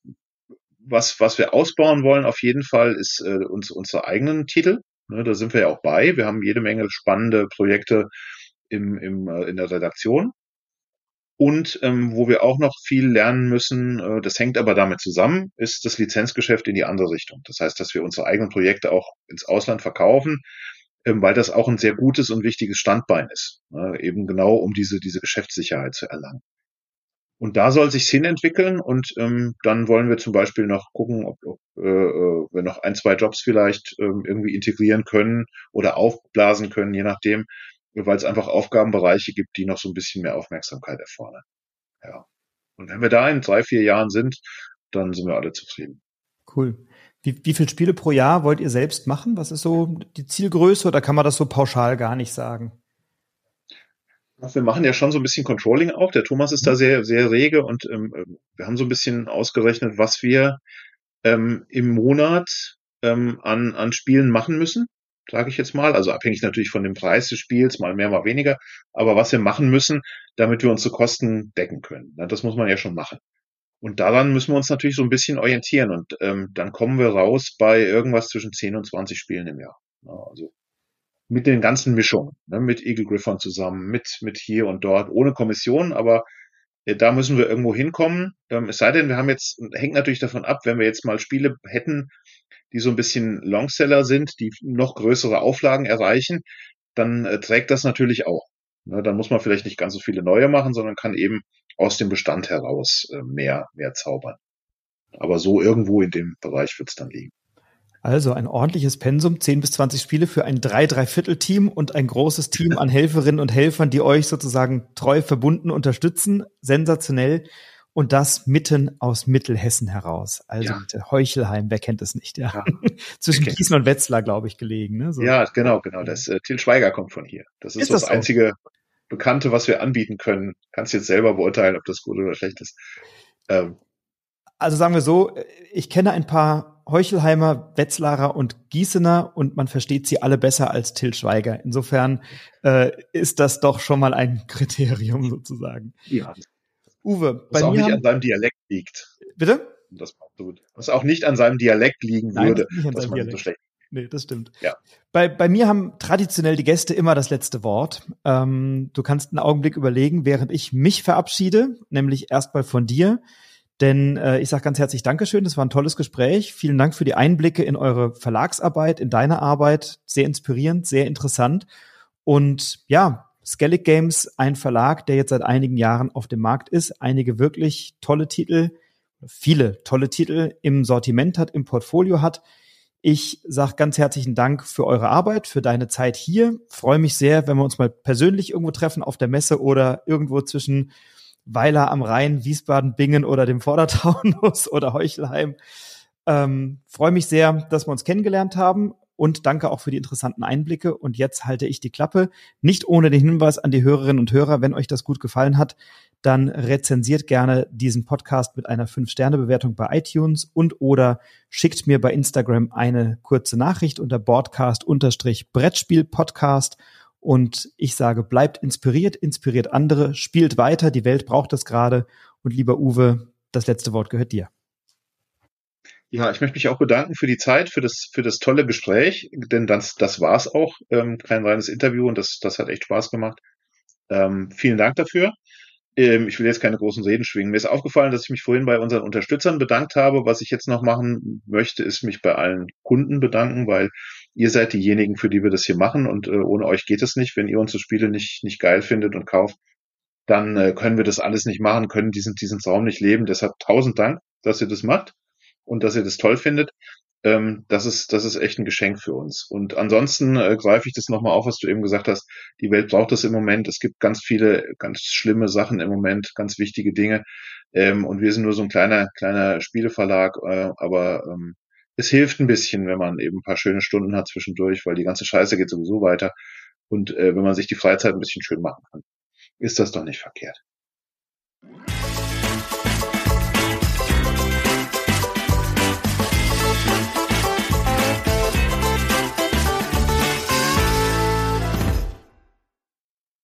was, was wir ausbauen wollen auf jeden Fall, ist äh, uns, unsere eigenen Titel. Ne, da sind wir ja auch bei. Wir haben jede Menge spannende Projekte im, im, äh, in der Redaktion. Und ähm, wo wir auch noch viel lernen müssen, äh, das hängt aber damit zusammen, ist das Lizenzgeschäft in die andere Richtung. Das heißt, dass wir unsere eigenen Projekte auch ins Ausland verkaufen, ähm, weil das auch ein sehr gutes und wichtiges Standbein ist, ne, eben genau um diese, diese Geschäftssicherheit zu erlangen. Und da soll sich hin entwickeln und ähm, dann wollen wir zum Beispiel noch gucken, ob, ob äh, äh, wir noch ein, zwei Jobs vielleicht ähm, irgendwie integrieren können oder aufblasen können, je nachdem, weil es einfach Aufgabenbereiche gibt, die noch so ein bisschen mehr Aufmerksamkeit erfordern. Ja. Und wenn wir da in drei, vier Jahren sind, dann sind wir alle zufrieden. Cool. Wie, wie viele Spiele pro Jahr wollt ihr selbst machen? Was ist so die Zielgröße oder kann man das so pauschal gar nicht sagen? Wir machen ja schon so ein bisschen Controlling auch. Der Thomas ist da mhm. sehr, sehr rege und ähm, wir haben so ein bisschen ausgerechnet, was wir ähm, im Monat ähm, an, an Spielen machen müssen, sage ich jetzt mal. Also abhängig natürlich von dem Preis des Spiels, mal mehr, mal weniger. Aber was wir machen müssen, damit wir unsere Kosten decken können. Das muss man ja schon machen. Und daran müssen wir uns natürlich so ein bisschen orientieren. Und ähm, dann kommen wir raus bei irgendwas zwischen 10 und 20 Spielen im Jahr. Also mit den ganzen Mischungen, ne, mit Eagle Griffon zusammen, mit, mit hier und dort, ohne Kommission, aber äh, da müssen wir irgendwo hinkommen. Ähm, es sei denn, wir haben jetzt, hängt natürlich davon ab, wenn wir jetzt mal Spiele hätten, die so ein bisschen Longseller sind, die noch größere Auflagen erreichen, dann äh, trägt das natürlich auch. Ne, dann muss man vielleicht nicht ganz so viele neue machen, sondern kann eben aus dem Bestand heraus äh, mehr, mehr zaubern. Aber so irgendwo in dem Bereich wird es dann liegen. Also ein ordentliches Pensum, 10 bis 20 Spiele für ein 3-3-Viertel-Team und ein großes Team an Helferinnen und Helfern, die euch sozusagen treu verbunden unterstützen. Sensationell. Und das mitten aus Mittelhessen heraus. Also ja. Heuchelheim, wer kennt es nicht, ja. ja. *laughs* Zwischen Gießen und Wetzlar, glaube ich, gelegen. Ne? So. Ja, genau, genau. Das äh, Til Schweiger kommt von hier. Das ist, ist so das, das einzige Bekannte, was wir anbieten können. Kannst jetzt selber beurteilen, ob das gut oder schlecht ist. Ähm. Also sagen wir so, ich kenne ein paar Heuchelheimer, Wetzlarer und Gießener und man versteht sie alle besser als Til Schweiger. Insofern äh, ist das doch schon mal ein *laughs* Kriterium sozusagen. Ja, Uwe, was auch nicht haben... an seinem Dialekt liegt. Bitte? Das was auch nicht an seinem Dialekt liegen Nein, würde, nicht an seinem Dialekt. so schlecht. Nee, das stimmt. Ja. Bei, bei mir haben traditionell die Gäste immer das letzte Wort. Ähm, du kannst einen Augenblick überlegen, während ich mich verabschiede, nämlich erstmal von dir. Denn äh, ich sage ganz herzlich Dankeschön, das war ein tolles Gespräch. Vielen Dank für die Einblicke in eure Verlagsarbeit, in deine Arbeit. Sehr inspirierend, sehr interessant. Und ja, Skellig Games, ein Verlag, der jetzt seit einigen Jahren auf dem Markt ist, einige wirklich tolle Titel, viele tolle Titel im Sortiment hat, im Portfolio hat. Ich sage ganz herzlichen Dank für eure Arbeit, für deine Zeit hier. Freue mich sehr, wenn wir uns mal persönlich irgendwo treffen auf der Messe oder irgendwo zwischen Weiler am Rhein, Wiesbaden, Bingen oder dem Vordertaunus *laughs* oder Heuchelheim. Ähm, freue mich sehr, dass wir uns kennengelernt haben und danke auch für die interessanten Einblicke. Und jetzt halte ich die Klappe. Nicht ohne den Hinweis an die Hörerinnen und Hörer, wenn euch das gut gefallen hat, dann rezensiert gerne diesen Podcast mit einer 5-Sterne-Bewertung bei iTunes und oder schickt mir bei Instagram eine kurze Nachricht unter Broadcast-Brettspiel-Podcast. Und ich sage, bleibt inspiriert, inspiriert andere, spielt weiter, die Welt braucht es gerade. Und lieber Uwe, das letzte Wort gehört dir. Ja, ich möchte mich auch bedanken für die Zeit, für das, für das tolle Gespräch, denn das, das war es auch. Ähm, kein reines Interview und das, das hat echt Spaß gemacht. Ähm, vielen Dank dafür. Ähm, ich will jetzt keine großen Reden schwingen. Mir ist aufgefallen, dass ich mich vorhin bei unseren Unterstützern bedankt habe. Was ich jetzt noch machen möchte, ist mich bei allen Kunden bedanken, weil ihr seid diejenigen, für die wir das hier machen und äh, ohne euch geht es nicht. Wenn ihr unsere Spiele nicht, nicht geil findet und kauft, dann äh, können wir das alles nicht machen, können diesen, diesen Traum nicht leben. Deshalb tausend Dank, dass ihr das macht und dass ihr das toll findet. Ähm, das ist, das ist echt ein Geschenk für uns. Und ansonsten äh, greife ich das nochmal auf, was du eben gesagt hast. Die Welt braucht das im Moment. Es gibt ganz viele, ganz schlimme Sachen im Moment, ganz wichtige Dinge. Ähm, und wir sind nur so ein kleiner, kleiner Spieleverlag, äh, aber ähm, es hilft ein bisschen, wenn man eben ein paar schöne Stunden hat zwischendurch, weil die ganze Scheiße geht sowieso weiter. Und äh, wenn man sich die Freizeit ein bisschen schön machen kann, ist das doch nicht verkehrt.